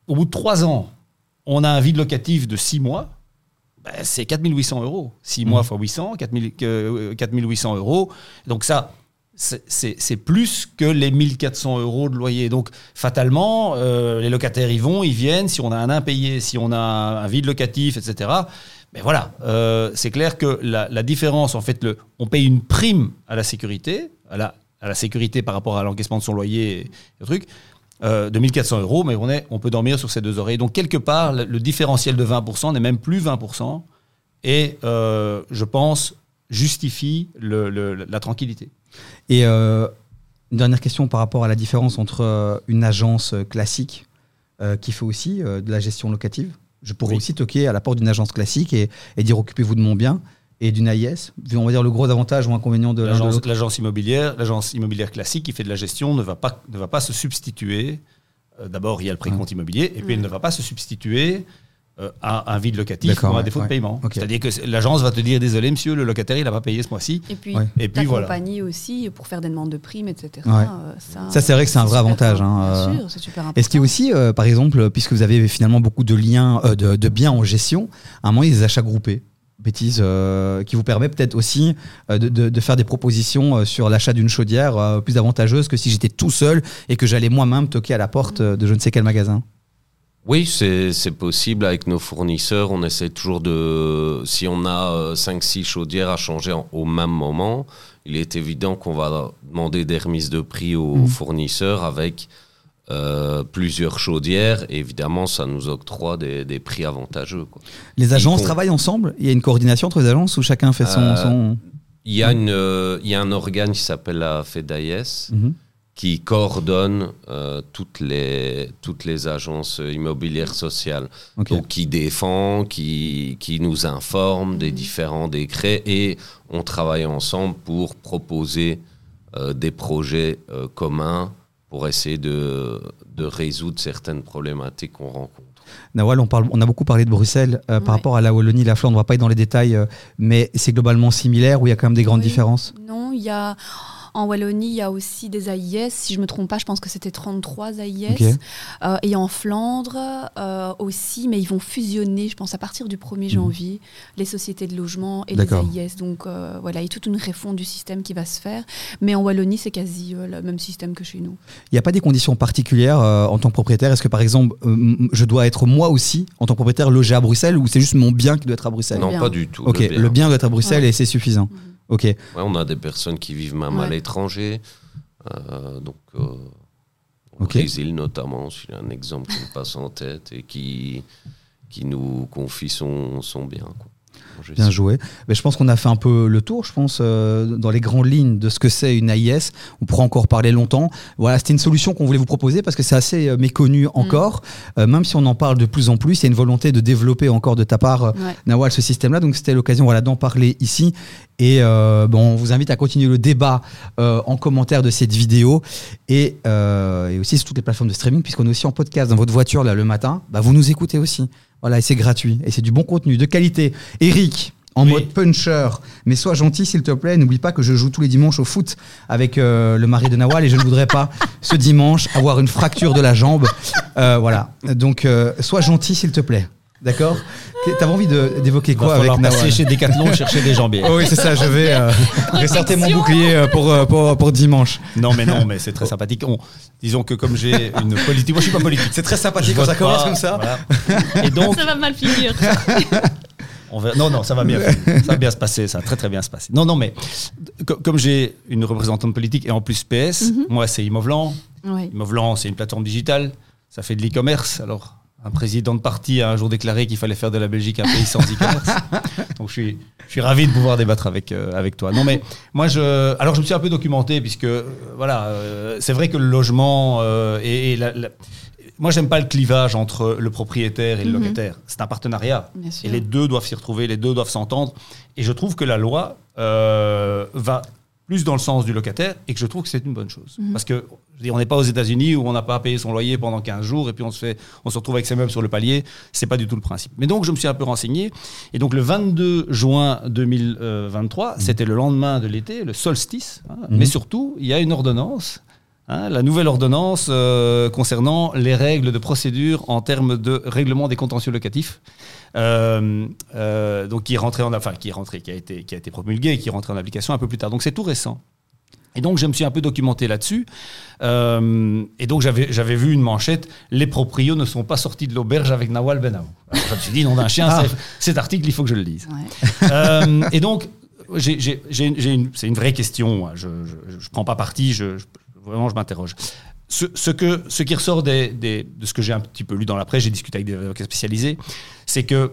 Speaker 3: au bout de 3 ans, on a un vide locatif de 6 mois, ben, c'est 4800 euros. 6 mois
Speaker 1: Mhm.
Speaker 3: fois 800, 4000 que- 4800 euros. Donc ça. c'est- plus que les 1400 euros de loyer. Donc, fatalement, euh, les locataires y vont, ils viennent. Si on a un impayé, si on a un vide locatif, etc., mais voilà, euh, c'est clair que la, la différence, en fait, le, on paye une prime à la sécurité, à la, à la sécurité par rapport à l'encaissement de son loyer et le truc, euh, de 1400 euros, mais on, est, on peut dormir sur ses deux oreilles. Donc, quelque part, le, le différentiel de 20% n'est même plus 20% et, euh, je pense, justifie le- le- la tranquillité.
Speaker 1: Et euh, une dernière question par rapport à la différence entre euh, une agence classique qui fait aussi de la gestion locative Je pourrais
Speaker 3: Oui.
Speaker 1: aussi toquer à la porte d'une agence classique et, et dire occupez-vous de mon bien et d'une AIS. Vu, on va dire le gros avantage ou inconvénient de
Speaker 3: L'agence l'agence immobilière, l'agence immobilière classique qui fait de la gestion ne va pas, ne va pas se substituer. euh, D'abord, il y a le précompte immobilier, et puis elle ne va pas se substituer euh, à un vide locatif ou à un
Speaker 1: ouais,
Speaker 3: défaut
Speaker 1: ouais.
Speaker 3: de paiement. C'est-à-dire que l'agence va te dire désolé monsieur, le locataire il n'a pas payé ce mois-ci.
Speaker 2: Et puis,
Speaker 1: Ouais.
Speaker 3: Et puis voilà.
Speaker 2: aussi pour faire des demandes de primes, etc.
Speaker 1: Ouais.
Speaker 2: Euh, Ça,
Speaker 1: Ça, c'est vrai que c'est un vrai avantage, hein,
Speaker 2: Bien sûr, c'est super important.
Speaker 1: Est-ce qu'il y a aussi, euh, par exemple, puisque vous avez finalement beaucoup de liens, euh, de, de biens en gestion, à un moment, il y a des achats groupés bêtises euh, qui vous permet peut-être aussi euh, de, de- de faire des propositions euh, sur l'achat d'une chaudière plus avantageuse que si j'étais tout seul et que j'allais moi-même toquer à la porte de je ne sais quel magasin.
Speaker 4: Oui, c'est possible avec nos fournisseurs. On essaie toujours de. Si on a 5-6 chaudières à changer en- au même moment, il est évident qu'on va demander des remises de prix aux
Speaker 1: Mhm.
Speaker 4: fournisseurs avec euh, plusieurs chaudières. Et évidemment, ça nous octroie des, des prix avantageux. quoi.
Speaker 1: Les agences travaillent ensemble? Il y a une coordination entre les agences où chacun fait son...
Speaker 4: Euh,
Speaker 1: son-
Speaker 4: Il y, a une, euh, il y a un organe qui s'appelle la FEDAIS
Speaker 1: Mhm.
Speaker 4: qui coordonne toutes, les, toutes les agences immobilières sociales. Donc, qui défend, qui, qui nous informe des différents décrets et on travaille ensemble pour proposer des projets communs pour essayer de, de résoudre certaines problématiques qu'on rencontre.
Speaker 1: Nawal, on, parle, on a beaucoup parlé de Bruxelles euh, par rapport à la Wallonie, la Flandre, on ne va pas être dans les détails, euh, mais c'est globalement similaire ou il y a quand même des grandes
Speaker 2: Oui.
Speaker 1: différences?
Speaker 2: Non, il y a en Wallonie, il y a aussi des AIS. Si je me trompe pas, je pense que c'était 33 AIS.
Speaker 1: Ok.
Speaker 2: Euh, et en Flandre euh, aussi, mais ils vont fusionner, je pense, à partir du 1er janvier, les sociétés de logement et les. AIS. Donc euh, voilà, il y a toute une refonte du système qui va se faire. Mais en Wallonie, c'est quasi euh, le même système que chez nous.
Speaker 1: Il n'y a pas des conditions particulières euh, en tant que propriétaire? Est-ce que par exemple, euh, je dois être moi aussi, en tant que propriétaire, logé à Bruxelles ou c'est juste mon bien qui doit être à Bruxelles?
Speaker 2: Le
Speaker 4: non,
Speaker 2: bien.
Speaker 4: pas du tout.
Speaker 1: Ok, le bien. doit être à Bruxelles
Speaker 2: Ouais.
Speaker 1: et c'est suffisant.
Speaker 2: Mhm.
Speaker 1: Ok,
Speaker 4: Ouais, on a des personnes qui vivent même à l'étranger. euh, donc, euh, au. Brésil notamment, c'est un exemple qui me passe en tête et qui, qui nous confie son, son bien. quoi.
Speaker 1: Bien joué. Mais je pense qu'on a fait un peu le tour, je pense, euh, dans les grandes lignes de ce que c'est une AIS. On pourra encore parler longtemps. Voilà, c'était une solution qu'on voulait vous proposer parce que c'est assez euh, méconnu encore. Euh, même si on en parle de plus en plus, il y a une volonté de développer encore de ta part,
Speaker 2: Ouais.
Speaker 1: Nawal, ce système-là. Donc c'était l'occasion voilà, d'en parler ici. Et euh, bon, on vous invite à continuer le débat euh, en commentaire de cette vidéo et, euh, et aussi sur toutes les plateformes de streaming, puisqu'on est aussi en podcast dans votre voiture là, le matin. Bah, vous nous écoutez aussi. Voilà, et c'est gratuit. Et c'est du bon contenu, de qualité. Eric, en
Speaker 3: Oui.
Speaker 1: mode puncher, mais sois gentil s'il te plaît. N'oublie pas que je joue tous les dimanches au foot avec euh, le mari de Nawal et je ne voudrais pas ce dimanche avoir une fracture de la jambe. Euh, voilà. Donc, euh, sois gentil s'il te plaît. D'accord T'avais envie de- d'évoquer quoi avec Nawal
Speaker 3: passer chez Decathlon chercher des jambières.
Speaker 1: Oh oui, c'est ça, je vais euh, ressortir mon bouclier euh, pour, euh, pour, pour dimanche.
Speaker 3: Non, mais non, mais c'est très sympathique. On- disons que comme j'ai une politique, moi je suis pas politique.
Speaker 1: C'est très sympathique quand ça commence
Speaker 3: pas,
Speaker 1: comme ça.
Speaker 3: voilà. Et donc,
Speaker 5: Ça va mal finir.
Speaker 3: on verra- non, non, ça va bien, ça va bien se passer, ça va très très bien se passer. Non, non, mais co- comme j'ai une représentante politique et en plus PS, moi c'est Imovlan.
Speaker 2: Ouais.
Speaker 3: Imovlan, c'est une plateforme digitale, ça fait de l'e-commerce. Alors, un président de parti a un jour déclaré qu'il fallait faire de la Belgique un pays sans e-commerce. Donc, je suis, je suis ravi de pouvoir débattre avec, euh, avec toi. Non, mais moi, je, alors je me suis un peu documenté, puisque, euh, voilà, euh, c'est vrai que le logement et, et la- la- moi, j'aime pas le clivage entre le propriétaire et le
Speaker 2: Mhm.
Speaker 3: locataire. C'est un partenariat. Et les deux doivent s'y retrouver, les deux doivent s'entendre. Et je trouve que la loi va plus dans le sens du locataire et que je trouve que c'est une bonne chose.
Speaker 2: Mhm.
Speaker 3: Parce que je veux dire, on n'est pas aux États-Unis où on n'a pas à payer son loyer pendant 15 jours et puis on se, fait, on se retrouve avec ses meubles sur le palier. C'est pas du tout le principe. Mais donc, je me suis un peu renseigné. Et donc, le 22 juin 2023, c'était le lendemain de l'été, le solstice. hein.
Speaker 1: Mhm.
Speaker 3: Mais surtout, il y a une ordonnance. Hein, la nouvelle ordonnance euh, concernant les règles de procédure en termes de règlement des contentieux locatifs, euh, euh, donc qui est rentré en, enfin qui est rentré, qui a été, qui a été promulgué, et qui est rentré en application un peu plus tard. Donc c'est tout récent. Et donc je me suis un peu documenté là-dessus. Euh, et donc j'avais j'avais vu une manchette les proprios ne sont pas sortis de l'auberge avec Nawal Benamou. Alors je me suis dit nom d'un chien,
Speaker 1: Ah.
Speaker 3: c'est- cet article il faut que je le lise.
Speaker 2: Ouais.
Speaker 3: Euh, et donc, c'est une vraie question. moi. Je ne prends pas parti, je, je- vraiment, je m'interroge. Ce, ce que, ce qui ressort des- des- de ce que j'ai un petit peu lu dans la presse, j'ai discuté avec des avocats spécialisés, c'est que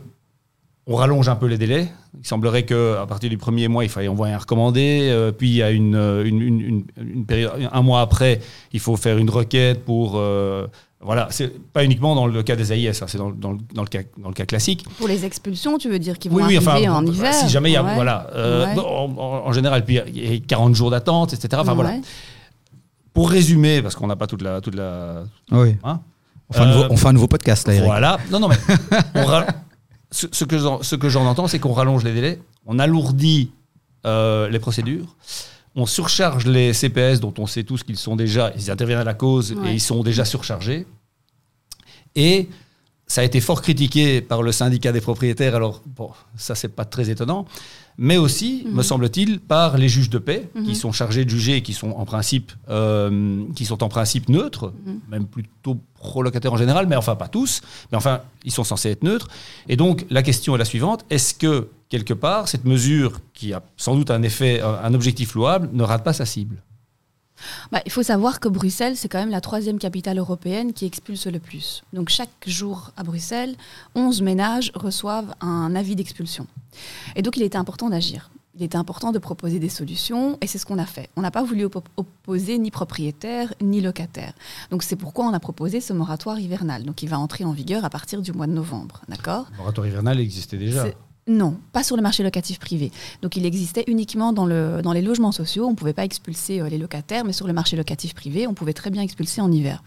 Speaker 3: on rallonge un peu les délais. Il semblerait qu'à partir du premier mois, il fallait envoyer un recommandé. euh, puis, il y a une, euh, une, une- une- période, un mois après, il faut faire une requête pour euh, Voilà, c'est pas uniquement dans le cas des AIS, hein, c'est dans, dans le- dans le cas, dans le cas classique.
Speaker 2: Pour les expulsions, tu veux dire qu'ils vont
Speaker 3: Oui, oui,
Speaker 2: arriver
Speaker 3: enfin,
Speaker 2: en
Speaker 3: bon,
Speaker 2: hiver
Speaker 3: si jamais il y a,
Speaker 2: Ouais.
Speaker 3: voilà, euh,
Speaker 2: Ouais.
Speaker 3: en, en- en général, puis il y a 40 jours d'attente, etc. Enfin voilà. Pour résumer, parce qu'on n'a pas toute la, toute la,
Speaker 1: Oui.
Speaker 3: hein,
Speaker 1: On fait, un
Speaker 3: Euh,
Speaker 1: nouveau, on fait un nouveau podcast là, Eric.
Speaker 3: Voilà. Non, non, mais on ra- ce, ce que j'en, ce que j'en entends, c'est qu'on rallonge les délais, on alourdit euh, les procédures, on surcharge les CPS dont on sait tous qu'ils sont déjà, ils interviennent à la cause
Speaker 2: Ouais.
Speaker 3: et ils sont déjà surchargés. Et ça a été fort critiqué par le syndicat des propriétaires, alors bon, ça c'est pas très étonnant, mais aussi,
Speaker 2: Mhm.
Speaker 3: me semble-t-il, par les juges de paix
Speaker 2: Mhm.
Speaker 3: qui sont chargés de juger et qui sont en principe, euh, qui sont en principe neutres,
Speaker 2: Mhm.
Speaker 3: même plutôt pro-locataires en général, mais enfin pas tous, mais enfin ils sont censés être neutres. Et donc la question est la suivante est-ce que quelque part cette mesure qui a sans doute un effet, un objectif louable, ne rate pas sa cible?
Speaker 2: Bah, il faut savoir que Bruxelles, c'est quand même la troisième capitale européenne qui expulse le plus. Donc chaque jour à Bruxelles, 11 ménages reçoivent un avis d'expulsion. Et donc il était important d'agir. Il était important de proposer des solutions et c'est ce qu'on a fait. On n'a pas voulu oppo- opposer ni propriétaires ni locataires. Donc c'est pourquoi on a proposé ce moratoire hivernal. Donc il va entrer en vigueur à partir du mois de novembre. D'accord?
Speaker 3: Le moratoire hivernal existait déjà.
Speaker 2: Non, pas sur le marché locatif privé. Donc il existait uniquement dans, le, dans les logements sociaux. On ne pouvait pas expulser euh, les locataires, mais sur le marché locatif privé, on pouvait très bien expulser en hiver.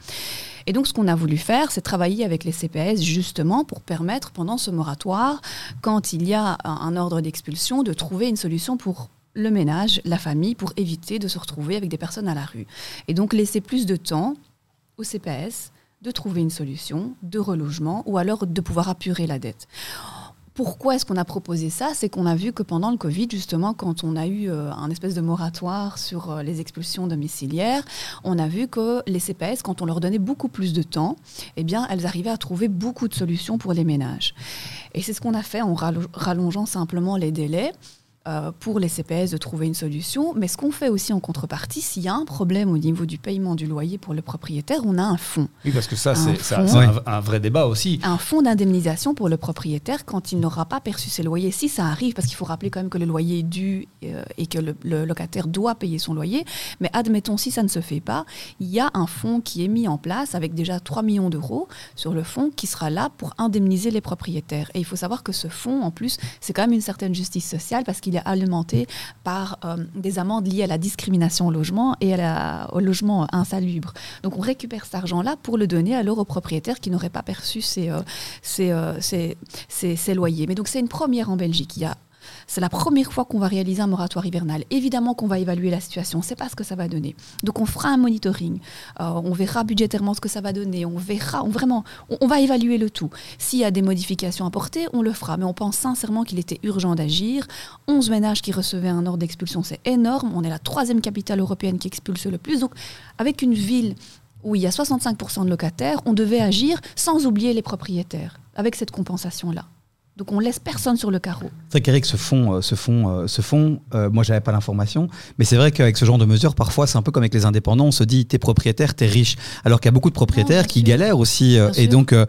Speaker 2: Et donc ce qu'on a voulu faire, c'est travailler avec les CPS justement pour permettre pendant ce moratoire, quand il y a un, un ordre d'expulsion, de trouver une solution pour le ménage, la famille, pour éviter de se retrouver avec des personnes à la rue. Et donc laisser plus de temps au CPS de trouver une solution de relogement ou alors de pouvoir apurer la dette. Pourquoi est-ce qu'on a proposé ça? C'est qu'on a vu que pendant le Covid, justement, quand on a eu euh, un espèce de moratoire sur euh, les expulsions domiciliaires, on a vu que les CPS, quand on leur donnait beaucoup plus de temps, eh bien, elles arrivaient à trouver beaucoup de solutions pour les ménages. Et c'est ce qu'on a fait en rallo- rallongeant simplement les délais. Euh, pour les CPS de trouver une solution, mais ce qu'on fait aussi en contrepartie, s'il y a un problème au niveau du paiement du loyer pour le propriétaire, on a un fonds
Speaker 3: Oui, parce que ça, c'est un vrai débat aussi.
Speaker 2: un fonds d'indemnisation pour le propriétaire quand il n'aura pas perçu ses loyers. Si ça arrive, parce qu'il faut rappeler quand même que le loyer est dû euh, et que le, le locataire doit payer son loyer, mais admettons si ça ne se fait pas, il y a un fonds qui est mis en place avec déjà 3 millions d'euros sur le fonds qui sera là pour indemniser les propriétaires. Et il faut savoir que ce fonds, en plus, c'est quand même une certaine justice sociale parce qu'il est alimenté par euh, des amendes liées à la discrimination au logement et à au logement insalubre. Donc on récupère cet argent-là pour le donner alors aux propriétaires qui n'auraient pas perçu ces, euh, euh, loyers. Mais donc c'est une première en Belgique. Il y a c'est la première fois qu'on va réaliser un moratoire hivernal. Évidemment qu'on va évaluer la situation, on ne sait pas ce que ça va donner. Donc on fera un monitoring, Euh, on verra budgétairement ce que ça va donner, on verra, on, vraiment, on, on va évaluer le tout. S'il y a des modifications apportées, on le fera. Mais on pense sincèrement qu'il était urgent d'agir. 11 ménages qui recevaient un ordre d'expulsion, c'est énorme. On est la troisième capitale européenne qui expulse le plus. Donc avec une ville où il y a 65% de locataires, on devait agir sans oublier les propriétaires, avec cette compensation-là. Donc on laisse personne sur le carreau.
Speaker 1: C'est vrai qu'Eric, ce fond, euh, ce fond, euh, ce fond euh, moi j'avais pas l'information, mais c'est vrai qu'avec ce genre de mesures, parfois c'est un peu comme avec les indépendants, on se dit t'es propriétaire, t'es riche, alors qu'il y a beaucoup de propriétaires
Speaker 2: bien
Speaker 1: qui
Speaker 2: sûr.
Speaker 1: galèrent aussi,
Speaker 2: Bien
Speaker 1: et
Speaker 2: sûr.
Speaker 1: donc euh,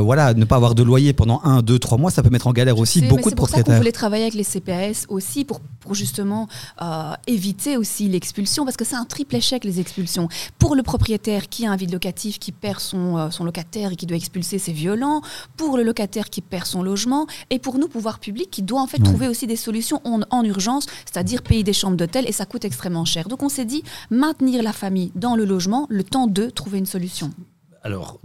Speaker 1: voilà, ne pas avoir de loyer pendant un, deux, trois mois, ça peut mettre en galère aussi
Speaker 2: C'est-
Speaker 1: beaucoup de
Speaker 2: C'est pour ça qu'on
Speaker 1: propriétaires.
Speaker 2: voulait travailler avec les CPS aussi pour, pour justement euh, éviter aussi l'expulsion parce que c'est un triple échec les expulsions. Pour le propriétaire qui a un vide locatif, qui perd son, son locataire et qui doit expulser, c'est violent. Pour le locataire qui perd son logement et pour nous, pouvoir public, qui doit en fait
Speaker 1: Ouais.
Speaker 2: trouver aussi des solutions en, en urgence, c'est-à-dire payer des chambres d'hôtel et ça coûte extrêmement cher. Donc on s'est dit maintenir la famille dans le logement, le temps de trouver une solution.
Speaker 3: Alors,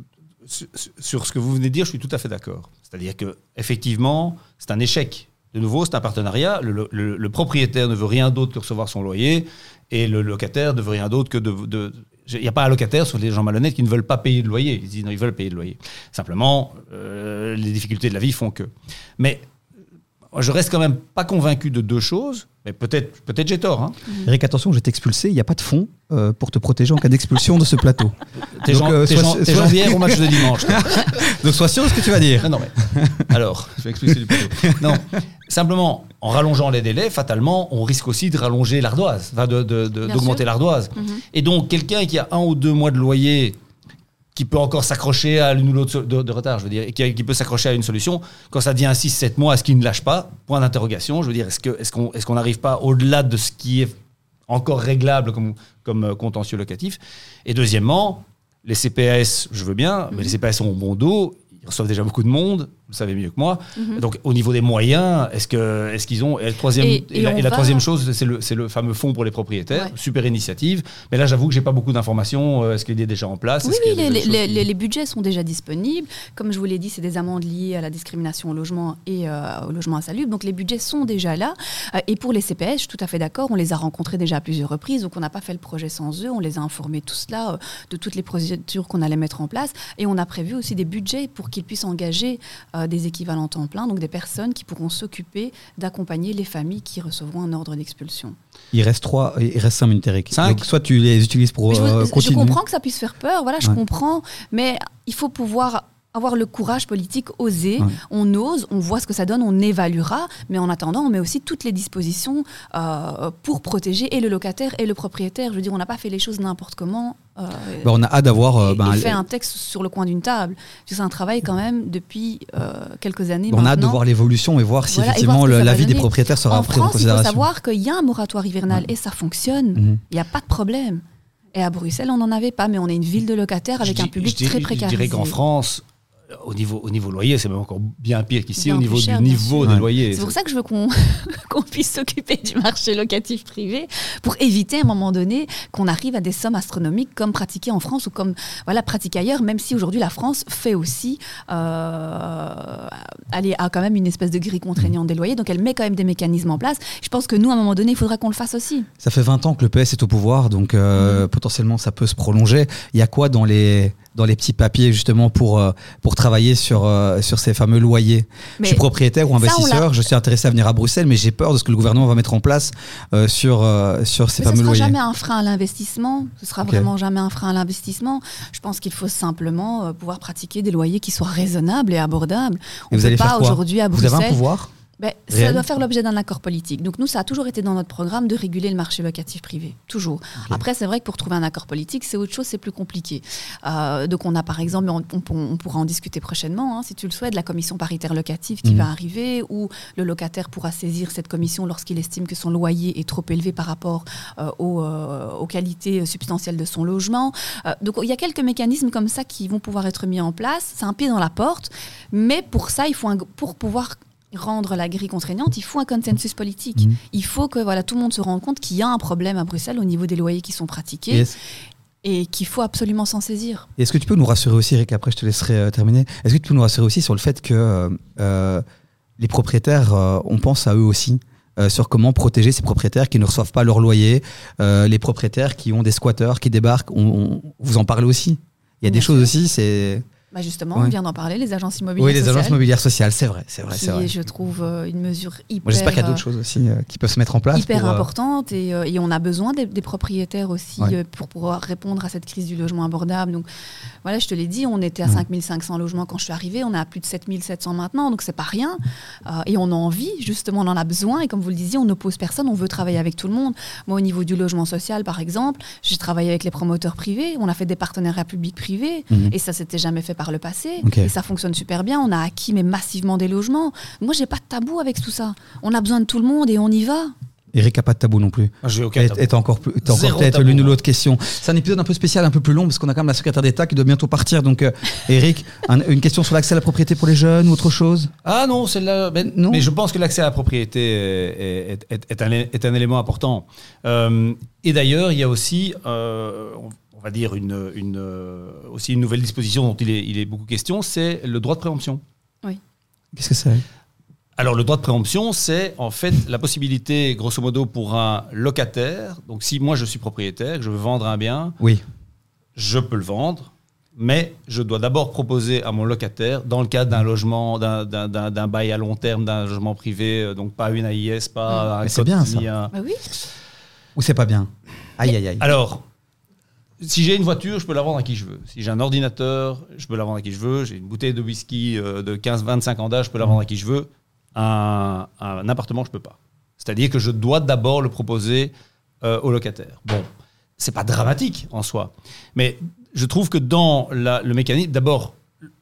Speaker 3: sur, sur ce que vous venez de dire, je suis tout à fait d'accord. C'est-à-dire que effectivement, c'est un échec. De nouveau, c'est un partenariat. Le, le- le propriétaire ne veut rien d'autre que recevoir son loyer et le locataire ne veut rien d'autre que de. de- il n'y a pas un locataire, sauf les gens malhonnêtes, qui ne veulent pas payer de loyer. Ils disent non, ils veulent payer de loyer. Simplement, euh, les difficultés de la vie font que. Mais je reste quand même pas convaincu de deux choses. Mais peut-être, peut-être j'ai tort. Hein.
Speaker 1: Eric, attention, je vais t'expulser, il n'y a pas de fonds euh, pour te protéger en cas d'expulsion de ce plateau.
Speaker 3: T'es
Speaker 1: euh,
Speaker 3: gentil au match de dimanche.
Speaker 1: Donc sois sûr de ce que tu vas dire.
Speaker 3: Non, non, mais. Alors, je vais expliquer du plateau. Non, simplement, en rallongeant les délais, fatalement, on risque aussi de rallonger l'ardoise, de- de- de- d'augmenter
Speaker 2: sûr.
Speaker 3: l'ardoise. Et donc, quelqu'un qui a un ou deux mois de loyer, qui peut encore s'accrocher à l'une ou l'autre de, de retard, je veux dire, et qui, qui peut s'accrocher à une solution, quand ça devient 6-7 mois, est-ce qu'il ne lâche pas Point d'interrogation. Je veux dire, est-ce que- est-ce qu'on est qu'on n'arrive pas au-delà de ce qui est encore réglable comme, comme euh, contentieux locatif Et deuxièmement, Les CPAS, je veux bien, mais les CPAS ont bon dos, ils reçoivent déjà beaucoup de monde, vous savez mieux que moi.
Speaker 2: Mhm.
Speaker 3: Donc, au niveau des moyens, est-ce que est-ce qu'ils ont et, le troisième,
Speaker 2: Et-
Speaker 3: et,
Speaker 2: et
Speaker 3: la,
Speaker 2: va-
Speaker 3: troisième chose, c'est le, c'est le fameux fonds pour les propriétaires.
Speaker 2: Ouais.
Speaker 3: Super initiative. Mais là, j'avoue que j'ai pas beaucoup d'informations. Euh, Est-ce qu'il est déjà en place
Speaker 2: Oui, oui, les,
Speaker 3: choses
Speaker 2: budgets sont déjà disponibles. Comme je vous l'ai dit, c'est des amendes liées à la discrimination au logement et euh, au logement insalubre. Donc les budgets sont déjà là. Euh, et pour les CPS, je suis tout à fait d'accord. On les a rencontrés déjà à plusieurs reprises. Donc on n'a pas fait le projet sans eux. On les a informés là euh, de toutes les procédures qu'on allait mettre en place. Et on a prévu aussi des budgets pour qu'ils puissent engager euh, des équivalents temps plein, donc des personnes qui pourront s'occuper d'accompagner les familles qui recevront un ordre d'expulsion.
Speaker 1: Il reste trois, il reste cinq minutes, Eric.
Speaker 3: Cinq.
Speaker 1: Donc, soit tu les utilises pour
Speaker 2: je,
Speaker 1: euh,
Speaker 2: je
Speaker 1: continuer.
Speaker 2: comprends que ça puisse faire peur, voilà, je
Speaker 1: Ouais.
Speaker 2: comprends, mais il faut pouvoir avoir le courage politique, oser,
Speaker 1: Ouais.
Speaker 2: on ose, on voit ce que ça donne, on évaluera, mais en attendant, on met aussi toutes les dispositions euh, pour protéger et le locataire et le propriétaire. Je veux dire, on n'a pas fait les choses n'importe comment. euh,
Speaker 1: Bah, on a hâte d'avoir. euh, ben,
Speaker 2: fait un texte sur le coin d'une table. C'est un travail quand même depuis euh, quelques années.
Speaker 1: on a hâte de voir l'évolution et voir si
Speaker 2: Voilà,
Speaker 1: effectivement l'avis des propriétaires sera
Speaker 2: En
Speaker 1: pris en
Speaker 2: France, il faut
Speaker 1: considération.
Speaker 2: savoir qu'il y a un moratoire hivernal et ça fonctionne.
Speaker 1: Mhm.
Speaker 2: Il n'y a pas de problème. Et à Bruxelles, on n'en avait pas, mais on est une ville de locataires avec
Speaker 3: Je
Speaker 2: un public
Speaker 3: je dirais-
Speaker 2: très
Speaker 3: Je
Speaker 2: précarisé.
Speaker 3: dirais qu'en France, euh, au niveau, au niveau loyer, c'est même encore bien pire qu'ici,
Speaker 2: Bien
Speaker 3: au niveau
Speaker 2: cher,
Speaker 3: du niveau des
Speaker 1: Ouais.
Speaker 3: loyers.
Speaker 2: C'est pour ça que je veux qu'on qu'on puisse s'occuper du marché locatif privé pour éviter à un moment donné qu'on arrive à des sommes astronomiques comme pratiquées en France ou comme voilà pratiquées ailleurs, même si aujourd'hui la France fait aussi euh, elle a quand même une espèce de grille contraignante des loyers, donc elle met quand même des mécanismes en place. Je pense que nous, à un moment donné, il faudra qu'on le fasse aussi.
Speaker 1: Ça fait 20 ans que le PS est au pouvoir, donc euh, potentiellement ça peut se prolonger. Il y a quoi dans les, dans les petits papiers justement pour, euh, pour travailler sur, euh, sur ces fameux loyers Je suis propriétaire ou investisseur, je suis intéressé à venir à Bruxelles, mais j'ai peur de ce que le gouvernement va mettre en place euh, sur, euh, sur ces
Speaker 2: Mais ce
Speaker 1: fameux
Speaker 2: sera
Speaker 1: loyers.
Speaker 2: jamais un frein à l'investissement. Ce sera vraiment jamais un frein à l'investissement. Je pense qu'il faut simplement pouvoir pratiquer des loyers qui soient raisonnables et abordables. On ne peut pas aujourd'hui à
Speaker 1: Vous avez un
Speaker 2: Bruxelles.
Speaker 1: pouvoir?
Speaker 2: Ben, ça doit faire l'objet d'un accord politique. Donc nous, ça a toujours été dans notre programme de réguler le marché locatif privé. Toujours. Après, c'est vrai que pour trouver un accord politique, c'est autre chose, c'est plus compliqué. Euh, donc on a par exemple, on, on- on pourra en discuter prochainement, hein, si tu le souhaites, la commission paritaire locative qui
Speaker 1: Mhm.
Speaker 2: va arriver, où le locataire pourra saisir cette commission lorsqu'il estime que son loyer est trop élevé par rapport euh, aux, euh, aux qualités substantielles de son logement. Donc il y a quelques mécanismes comme ça qui vont pouvoir être mis en place. C'est un pied dans la porte, mais pour ça, il faut un- pour pouvoir rendre la grille contraignante, il faut un consensus politique.
Speaker 1: Mhm.
Speaker 2: Il faut que voilà, tout le monde se rende compte qu'il y a un problème à Bruxelles au niveau des loyers qui sont pratiqués
Speaker 1: Yes.
Speaker 2: et qu'il faut absolument s'en saisir.
Speaker 1: Est-ce que tu peux nous rassurer aussi, Eric, après je te laisserai euh, terminer, est-ce que tu peux nous rassurer aussi sur le fait que euh, euh, les propriétaires, euh, on pense à eux aussi sur comment protéger ces propriétaires qui ne reçoivent pas leur loyer, les propriétaires qui ont des squatteurs qui débarquent, on, on- vous en parlez aussi Il y a des choses aussi, c'est...
Speaker 2: Bah justement, on vient d'en parler, les agences immobilières
Speaker 1: Oui, les agences
Speaker 2: sociales,
Speaker 1: mobilières sociales, c'est vrai, c'est vrai, c'est vrai.
Speaker 2: je trouve, euh, une mesure hyper,
Speaker 1: Moi j'espère qu'il y a d'autres choses aussi euh, qui peuvent se mettre en place.
Speaker 2: hyper
Speaker 1: pour, euh,
Speaker 2: importante et, euh, et on a besoin des, des propriétaires aussi
Speaker 1: Ouais.
Speaker 2: euh, pour pouvoir répondre à cette crise du logement abordable. Donc voilà, je te l'ai dit, on était à
Speaker 1: Ouais.
Speaker 2: 5500 logements quand je suis arrivée, on est à plus de 7700 maintenant, donc c'est pas rien. Euh, et on a envie, justement, on en a besoin. Et comme vous le disiez, on n'oppose personne, on veut travailler avec tout le monde. Moi, au niveau du logement social, par exemple, j'ai travaillé avec les promoteurs privés, on a fait des partenariats publics-privés,
Speaker 1: Mhm.
Speaker 2: et ça s'était jamais fait par le passé. Et ça fonctionne super bien. On a acquis mais massivement des logements. Moi, j'ai pas de tabou avec tout ça. On a besoin de tout le monde et on y va.
Speaker 1: Eric n'a pas de tabou non plus.
Speaker 3: Moi, j'ai aucun tabou.
Speaker 1: et encore, plus- t'as encore peut-être l'une ou l'autre question. C'est un épisode un peu spécial, un peu plus long, parce qu'on a quand même la secrétaire d'État qui doit bientôt partir. Donc, euh, Eric, un- une question sur l'accès à la propriété pour les jeunes ou autre chose?
Speaker 3: Ah non, celle-là. ben,
Speaker 1: Non.
Speaker 3: Mais je pense que l'accès à la propriété est, est- est- est un, est un élément important. Euh, et d'ailleurs, il y a aussi, euh, on, va dire, une, une, euh, aussi une nouvelle disposition dont il est, il est beaucoup question, c'est le droit de préemption.
Speaker 1: Qu'est-ce que c'est?
Speaker 3: Alors, le droit de préemption, c'est en fait la possibilité, grosso modo, pour un locataire. Donc, si moi je suis propriétaire, que je veux vendre un bien,
Speaker 1: Oui.
Speaker 3: je peux le vendre, mais je dois d'abord proposer à mon locataire, dans le cadre d'un logement, d'un- bail à long terme, d'un logement privé, euh, donc pas une AIS, pas un
Speaker 1: Mais c'est bien, ça.
Speaker 3: un-
Speaker 2: Bah oui.
Speaker 1: Ou c'est pas bien? Aïe, aïe, aïe.
Speaker 3: Alors, si j'ai une voiture, je peux la vendre à qui je veux. Si j'ai un ordinateur, je peux la vendre à qui je veux. J'ai une bouteille de whisky euh, de 15-25 ans d'âge, je peux la vendre à qui je veux. Un, un appartement, je peux pas. C'est-à-dire que je dois d'abord le proposer euh, au locataire. Bon, c'est pas dramatique en soi, mais je trouve que dans la- le mécanisme, d'abord,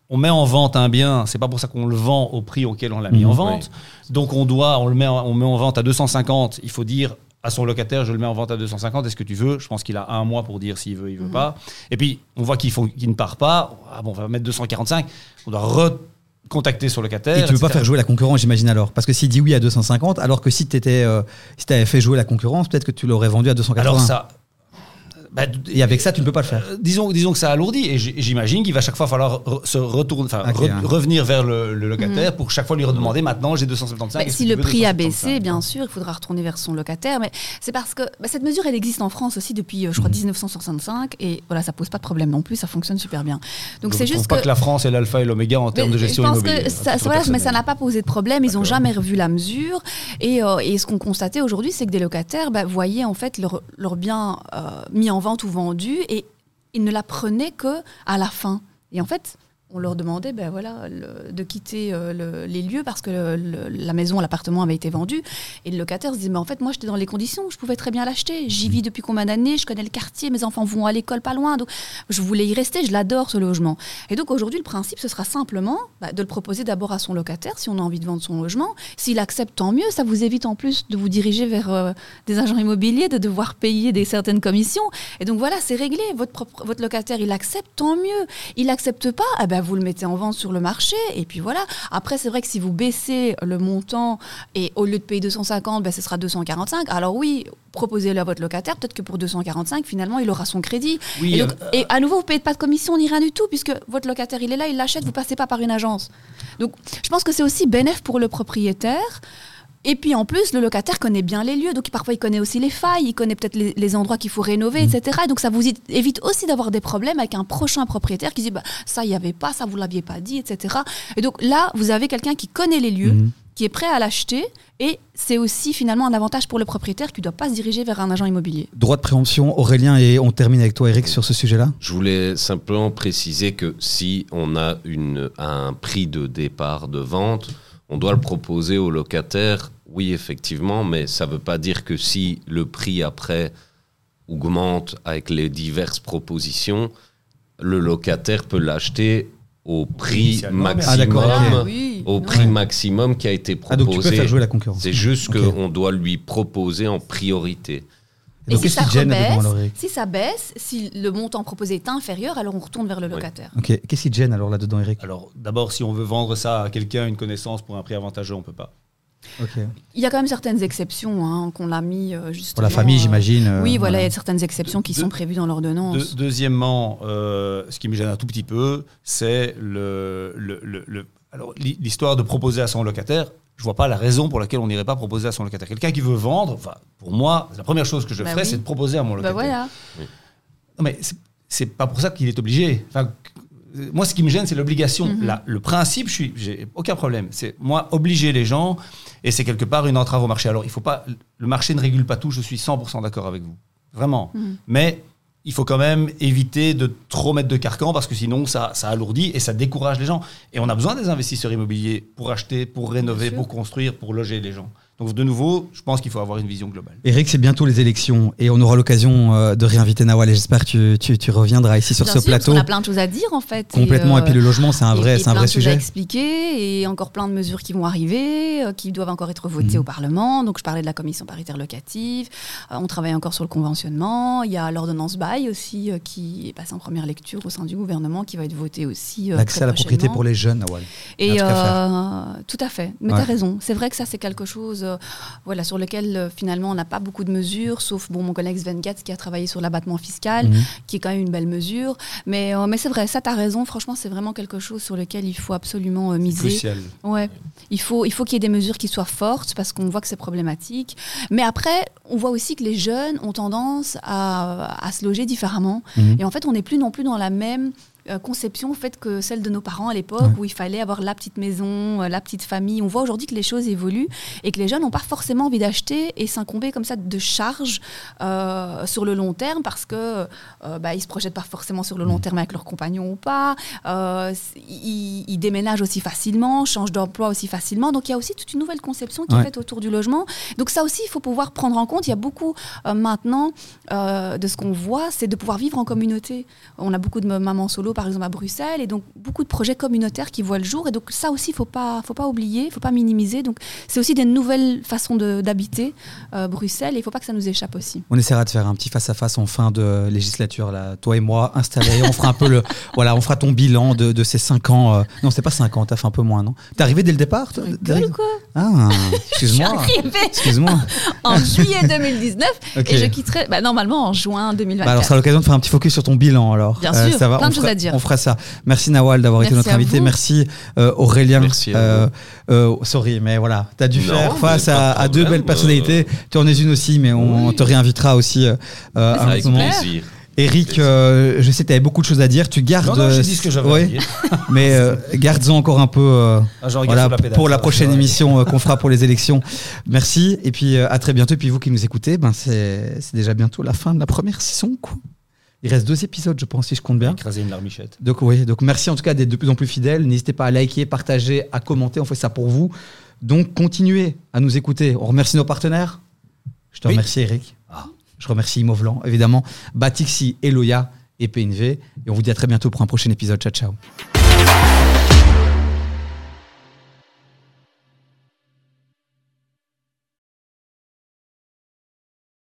Speaker 3: on met en vente un bien, c'est pas pour ça qu'on le vend au prix auquel on l'a mis
Speaker 1: Mhm.
Speaker 3: en vente. Donc on doit, on le met, on met en vente à 250. Il faut dire à son locataire, je le mets en vente à 250, est-ce que tu veux? Je pense qu'il a un mois pour dire s'il veut, il veut
Speaker 2: Mhm.
Speaker 3: pas. Et puis, on voit qu'il ne part pas. Ah bon, on va mettre 245. On doit recontacter son locataire.
Speaker 1: Et tu veux pas faire jouer la concurrence, j'imagine alors? Parce que s'il dit oui à 250, alors que si tu euh, si avais fait jouer la concurrence, peut-être que tu l'aurais vendu à 280.
Speaker 3: Alors ça. Bah,
Speaker 1: Et avec ça, tu ne peux pas le faire.
Speaker 3: Euh, disons, disons que ça alourdit et j'imagine qu'il va chaque fois falloir re- se retourner, re-
Speaker 1: hein.
Speaker 3: revenir vers le, le locataire pour chaque fois lui redemander maintenant j'ai 275.
Speaker 2: Bah, si le prix a
Speaker 3: 275?
Speaker 2: baissé, bien sûr, il faudra retourner vers son locataire. Mais c'est parce que bah, cette mesure, elle existe en France aussi depuis, euh, je crois, 1965. Et voilà, ça pose pas de problème non plus, ça fonctionne super bien. Donc
Speaker 3: Je
Speaker 2: c'est juste
Speaker 3: pas
Speaker 2: que.
Speaker 3: que la France est l'alpha et l'oméga en termes de gestion
Speaker 2: je pense
Speaker 3: immobilière.
Speaker 2: que ça,
Speaker 3: titre
Speaker 2: voilà, mais ça
Speaker 3: personnel.
Speaker 2: n'a pas posé de problème. Ils n'ont jamais revu la mesure. Et, euh, et ce qu'on constatait aujourd'hui, c'est que des locataires bah, voyaient en fait leur, leur bien euh, mis en vente ou vendu et ils ne la prenaient que à la fin. Et en fait, on leur demandait ben voilà, le- de quitter euh, le- les lieux parce que le- la maison, l'appartement avait été vendu. Et le locataire se disait, mais en fait, moi, j'étais dans les conditions, je pouvais très bien l'acheter. J'y vis depuis combien d'années, je connais le quartier, mes enfants vont à l'école pas loin. Donc, je voulais y rester, je l'adore, ce logement. Et donc, aujourd'hui, le principe, ce sera simplement bah, de le proposer d'abord à son locataire, si on a envie de vendre son logement. S'il accepte, tant mieux. Ça vous évite en plus de vous diriger vers euh, des agents immobiliers, de devoir payer des certaines commissions. Et donc, voilà, c'est réglé. Votre, votre locataire, il accepte, tant mieux. Il n'accepte pas, eh ben, vous le mettez en vente sur le marché. Et puis voilà. Après, c'est vrai que si vous baissez le montant et au lieu de payer 250, ben, ce sera 245. Alors oui, proposez-le à votre locataire. Peut-être que pour 245, finalement, il aura son crédit.
Speaker 3: Oui,
Speaker 2: et, donc-
Speaker 3: euh,
Speaker 2: et à nouveau, vous ne payez pas de commission ni rien du tout, puisque votre locataire, il est là, il l'achète, vous passez pas par une agence. Donc, je pense que c'est aussi bénéf pour le propriétaire. Et puis en plus, le locataire connaît bien les lieux, donc parfois il connaît aussi les failles, il connaît peut-être les, les endroits qu'il faut rénover, etc. Et donc ça vous évite aussi d'avoir des problèmes avec un prochain propriétaire qui dit bah, ça, il n'y avait pas, ça, vous l'aviez pas dit, etc. Et donc là, vous avez quelqu'un qui connaît les lieux,
Speaker 1: Mhm.
Speaker 2: qui est prêt à l'acheter, et c'est aussi finalement un avantage pour le propriétaire qui ne doit pas se diriger vers un agent immobilier.
Speaker 1: Droit de préemption, Aurélien, et on termine avec toi, Eric, sur ce sujet-là.
Speaker 4: Je voulais simplement préciser que si on a une, un prix de départ de vente, on doit le proposer au locataire, oui effectivement, mais ça ne veut pas dire que si le prix après augmente avec les diverses propositions, le locataire peut l'acheter au prix
Speaker 1: Ah,
Speaker 4: maximum, au prix maximum qui a été
Speaker 1: Ah, donc tu peux
Speaker 4: proposé.
Speaker 1: faire jouer la concurrence.
Speaker 4: C'est juste qu'on doit lui proposer en priorité.
Speaker 1: Et donc,
Speaker 2: si
Speaker 1: qu'est-ce
Speaker 2: ça
Speaker 1: qui te gêne alors,
Speaker 2: si ça baisse, si le montant proposé est inférieur, alors on retourne vers le
Speaker 4: Oui.
Speaker 2: locataire.
Speaker 1: Ok, qu'est-ce qui te gêne alors là-dedans, Eric?
Speaker 3: Alors, d'abord, si on veut vendre ça à quelqu'un, une connaissance pour un prix avantageux, on peut pas.
Speaker 1: Ok.
Speaker 2: Il y a quand même certaines exceptions hein, qu'on l'a mis euh, justement.
Speaker 1: Pour la famille,
Speaker 2: euh,
Speaker 1: j'imagine. euh,
Speaker 2: Oui, voilà, il y a certaines exceptions qui
Speaker 3: De-
Speaker 2: sont prévues dans l'ordonnance.
Speaker 3: De- deuxièmement, euh, ce qui me gêne un tout petit peu, c'est le, le- le- le- alors, l'hi- l'histoire de proposer à son locataire. Je vois pas la raison pour laquelle on n'irait pas proposer à son locataire. Quelqu'un qui veut vendre, enfin, pour moi, la première chose que je
Speaker 2: Bah
Speaker 3: ferais,
Speaker 2: oui.
Speaker 3: c'est de proposer à mon
Speaker 2: Bah
Speaker 3: locataire.
Speaker 2: voilà.
Speaker 3: Non, mais c'est- pas pour ça qu'il est obligé. Enfin, moi, ce qui me gêne, c'est l'obligation.
Speaker 2: Mhm.
Speaker 3: Là, le principe, je suis, j'ai aucun problème. C'est moi obliger les gens, et c'est quelque part une entrave au marché. Alors, il faut pas, le marché ne régule pas tout. Je suis 100% d'accord avec vous, vraiment.
Speaker 2: Mhm.
Speaker 3: Mais il faut quand même éviter de trop mettre de carcan parce que sinon, ça, ça alourdit et ça décourage les gens. Et on a besoin des investisseurs immobiliers pour acheter, pour rénover, pour construire, pour loger les gens. Donc, de nouveau, je pense qu'il faut avoir une vision globale.
Speaker 1: Eric, c'est bientôt les élections et on aura l'occasion euh, de réinviter Nawal et j'espère que tu, tu- tu reviendras ici sur
Speaker 2: Bien
Speaker 1: ce
Speaker 2: sûr, parce
Speaker 1: plateau.
Speaker 2: qu'on a plein de choses à dire en fait.
Speaker 1: Complètement. Et,
Speaker 2: euh,
Speaker 1: puis le logement, c'est un vrai, c'est un
Speaker 2: plein
Speaker 1: vrai
Speaker 2: de choses à
Speaker 1: sujet.
Speaker 2: expliquer et encore plein de mesures qui vont arriver, euh, qui doivent encore être votées
Speaker 1: Mhm.
Speaker 2: au Parlement. Donc je parlais de la commission paritaire locative. Euh, on travaille encore sur le conventionnement. Il y a l'ordonnance bail aussi euh, qui est passée en première lecture au sein du gouvernement, qui va être votée aussi. euh,
Speaker 1: L'accès à la propriété pour les jeunes, Nawal.
Speaker 2: Et euh, tout à fait. Mais
Speaker 1: Ouais.
Speaker 2: tu as raison. C'est vrai que ça, c'est quelque chose euh, voilà, sur lequel euh, finalement on n'a pas beaucoup de mesures, sauf bon, mon collègue Sven Gatz qui a travaillé sur l'abattement fiscal,
Speaker 1: Mhm.
Speaker 2: qui est quand même une belle mesure. Mais, euh, mais c'est vrai, ça, tu as raison. Franchement, c'est vraiment quelque chose sur lequel il faut absolument miser.
Speaker 3: Crucial.
Speaker 2: Ouais, il faut, il faut qu'il y ait des mesures qui soient fortes parce qu'on voit que c'est problématique. Mais après, on voit aussi que les jeunes ont tendance à, à se loger différemment.
Speaker 1: Mhm.
Speaker 2: Et en fait, on n'est plus non plus dans la même conception en fait, que celle de nos parents à l'époque
Speaker 1: Ouais.
Speaker 2: où il fallait avoir la petite maison, euh, la petite famille. On voit aujourd'hui que les choses évoluent et que les jeunes n'ont pas forcément envie d'acheter et s'incomber comme ça de charges euh, sur le long terme parce que euh, bah, ils se projettent pas forcément sur le long terme avec leurs compagnons ou pas. Euh, ils, ils déménagent aussi facilement, changent d'emploi aussi facilement. Donc il y a aussi toute une nouvelle conception qui
Speaker 1: Ouais.
Speaker 2: est faite autour du logement. Donc ça aussi, il faut pouvoir prendre en compte. Il y a beaucoup euh, maintenant euh, de ce qu'on voit, c'est de pouvoir vivre en communauté. On a beaucoup de mamans solo, par exemple à Bruxelles, et donc beaucoup de projets communautaires qui voient le jour. Et donc ça aussi, faut pas, faut pas oublier, faut pas minimiser. Donc c'est aussi des nouvelles façons d'habiter euh, Bruxelles, et il faut pas que ça nous échappe aussi.
Speaker 1: On essaiera de faire un petit face-à-face en fin de législature, là, toi et moi, installés. on fera un peu le. Voilà, on fera ton bilan de, de ces 5 ans. euh, Non, c'est pas 5 ans, t'as fait un peu moins, non? T'es arrivé dès le départ toi, Derek
Speaker 2: Rigole, quoi?
Speaker 1: Ah, excuse-moi. Excuse-moi.
Speaker 2: en juillet 2019
Speaker 1: Ok.
Speaker 2: et je quitterai bah, normalement en juin 2024.
Speaker 1: Bah alors, ça sera l'occasion de faire un petit focus sur ton bilan alors.
Speaker 2: Bien sûr,
Speaker 1: ça va,
Speaker 2: plein de choses
Speaker 1: fera-
Speaker 2: à dire.
Speaker 1: On fera ça. Merci Nawal d'avoir été notre invité.
Speaker 2: vous.
Speaker 1: Merci euh, Aurélien.
Speaker 4: Merci
Speaker 1: Euh, euh, sorry, mais voilà, t'as dû
Speaker 4: Non,
Speaker 1: faire face à, à deux belles personnalités. Tu en es une aussi, mais on
Speaker 4: Oui.
Speaker 1: te réinvitera aussi euh, euh, à un
Speaker 4: Avec
Speaker 1: moment.
Speaker 4: plaisir.
Speaker 1: Eric, euh, je sais que tu avais beaucoup de choses à dire. Tu gardes.
Speaker 3: Non, non, j'ai
Speaker 1: euh,
Speaker 3: dit ce que j'avais
Speaker 1: ouais,
Speaker 3: à dire.
Speaker 1: Mais euh, garde-en encore un peu. euh,
Speaker 3: Ah,
Speaker 1: voilà,
Speaker 3: sur la pédale,
Speaker 1: pour la prochaine émission euh, qu'on fera pour les élections. Merci et puis euh, à très bientôt. Et puis vous qui nous écoutez, ben c'est c'est déjà bientôt la fin de la première saison. Quoi. Il reste deux épisodes, je pense, si je compte bien.
Speaker 3: Écraser une larmichette.
Speaker 1: Donc oui, donc merci en tout cas d'être de plus en plus fidèles. N'hésitez pas à liker, partager, à commenter. On fait ça pour vous. Donc continuez à nous écouter. On remercie nos partenaires. Je te
Speaker 3: Oui.
Speaker 1: remercie Eric.
Speaker 3: Ah.
Speaker 1: Je remercie Imovlan, évidemment, Batixi, Eloya et PNV. Et on vous dit à très bientôt pour un prochain épisode. Ciao, ciao.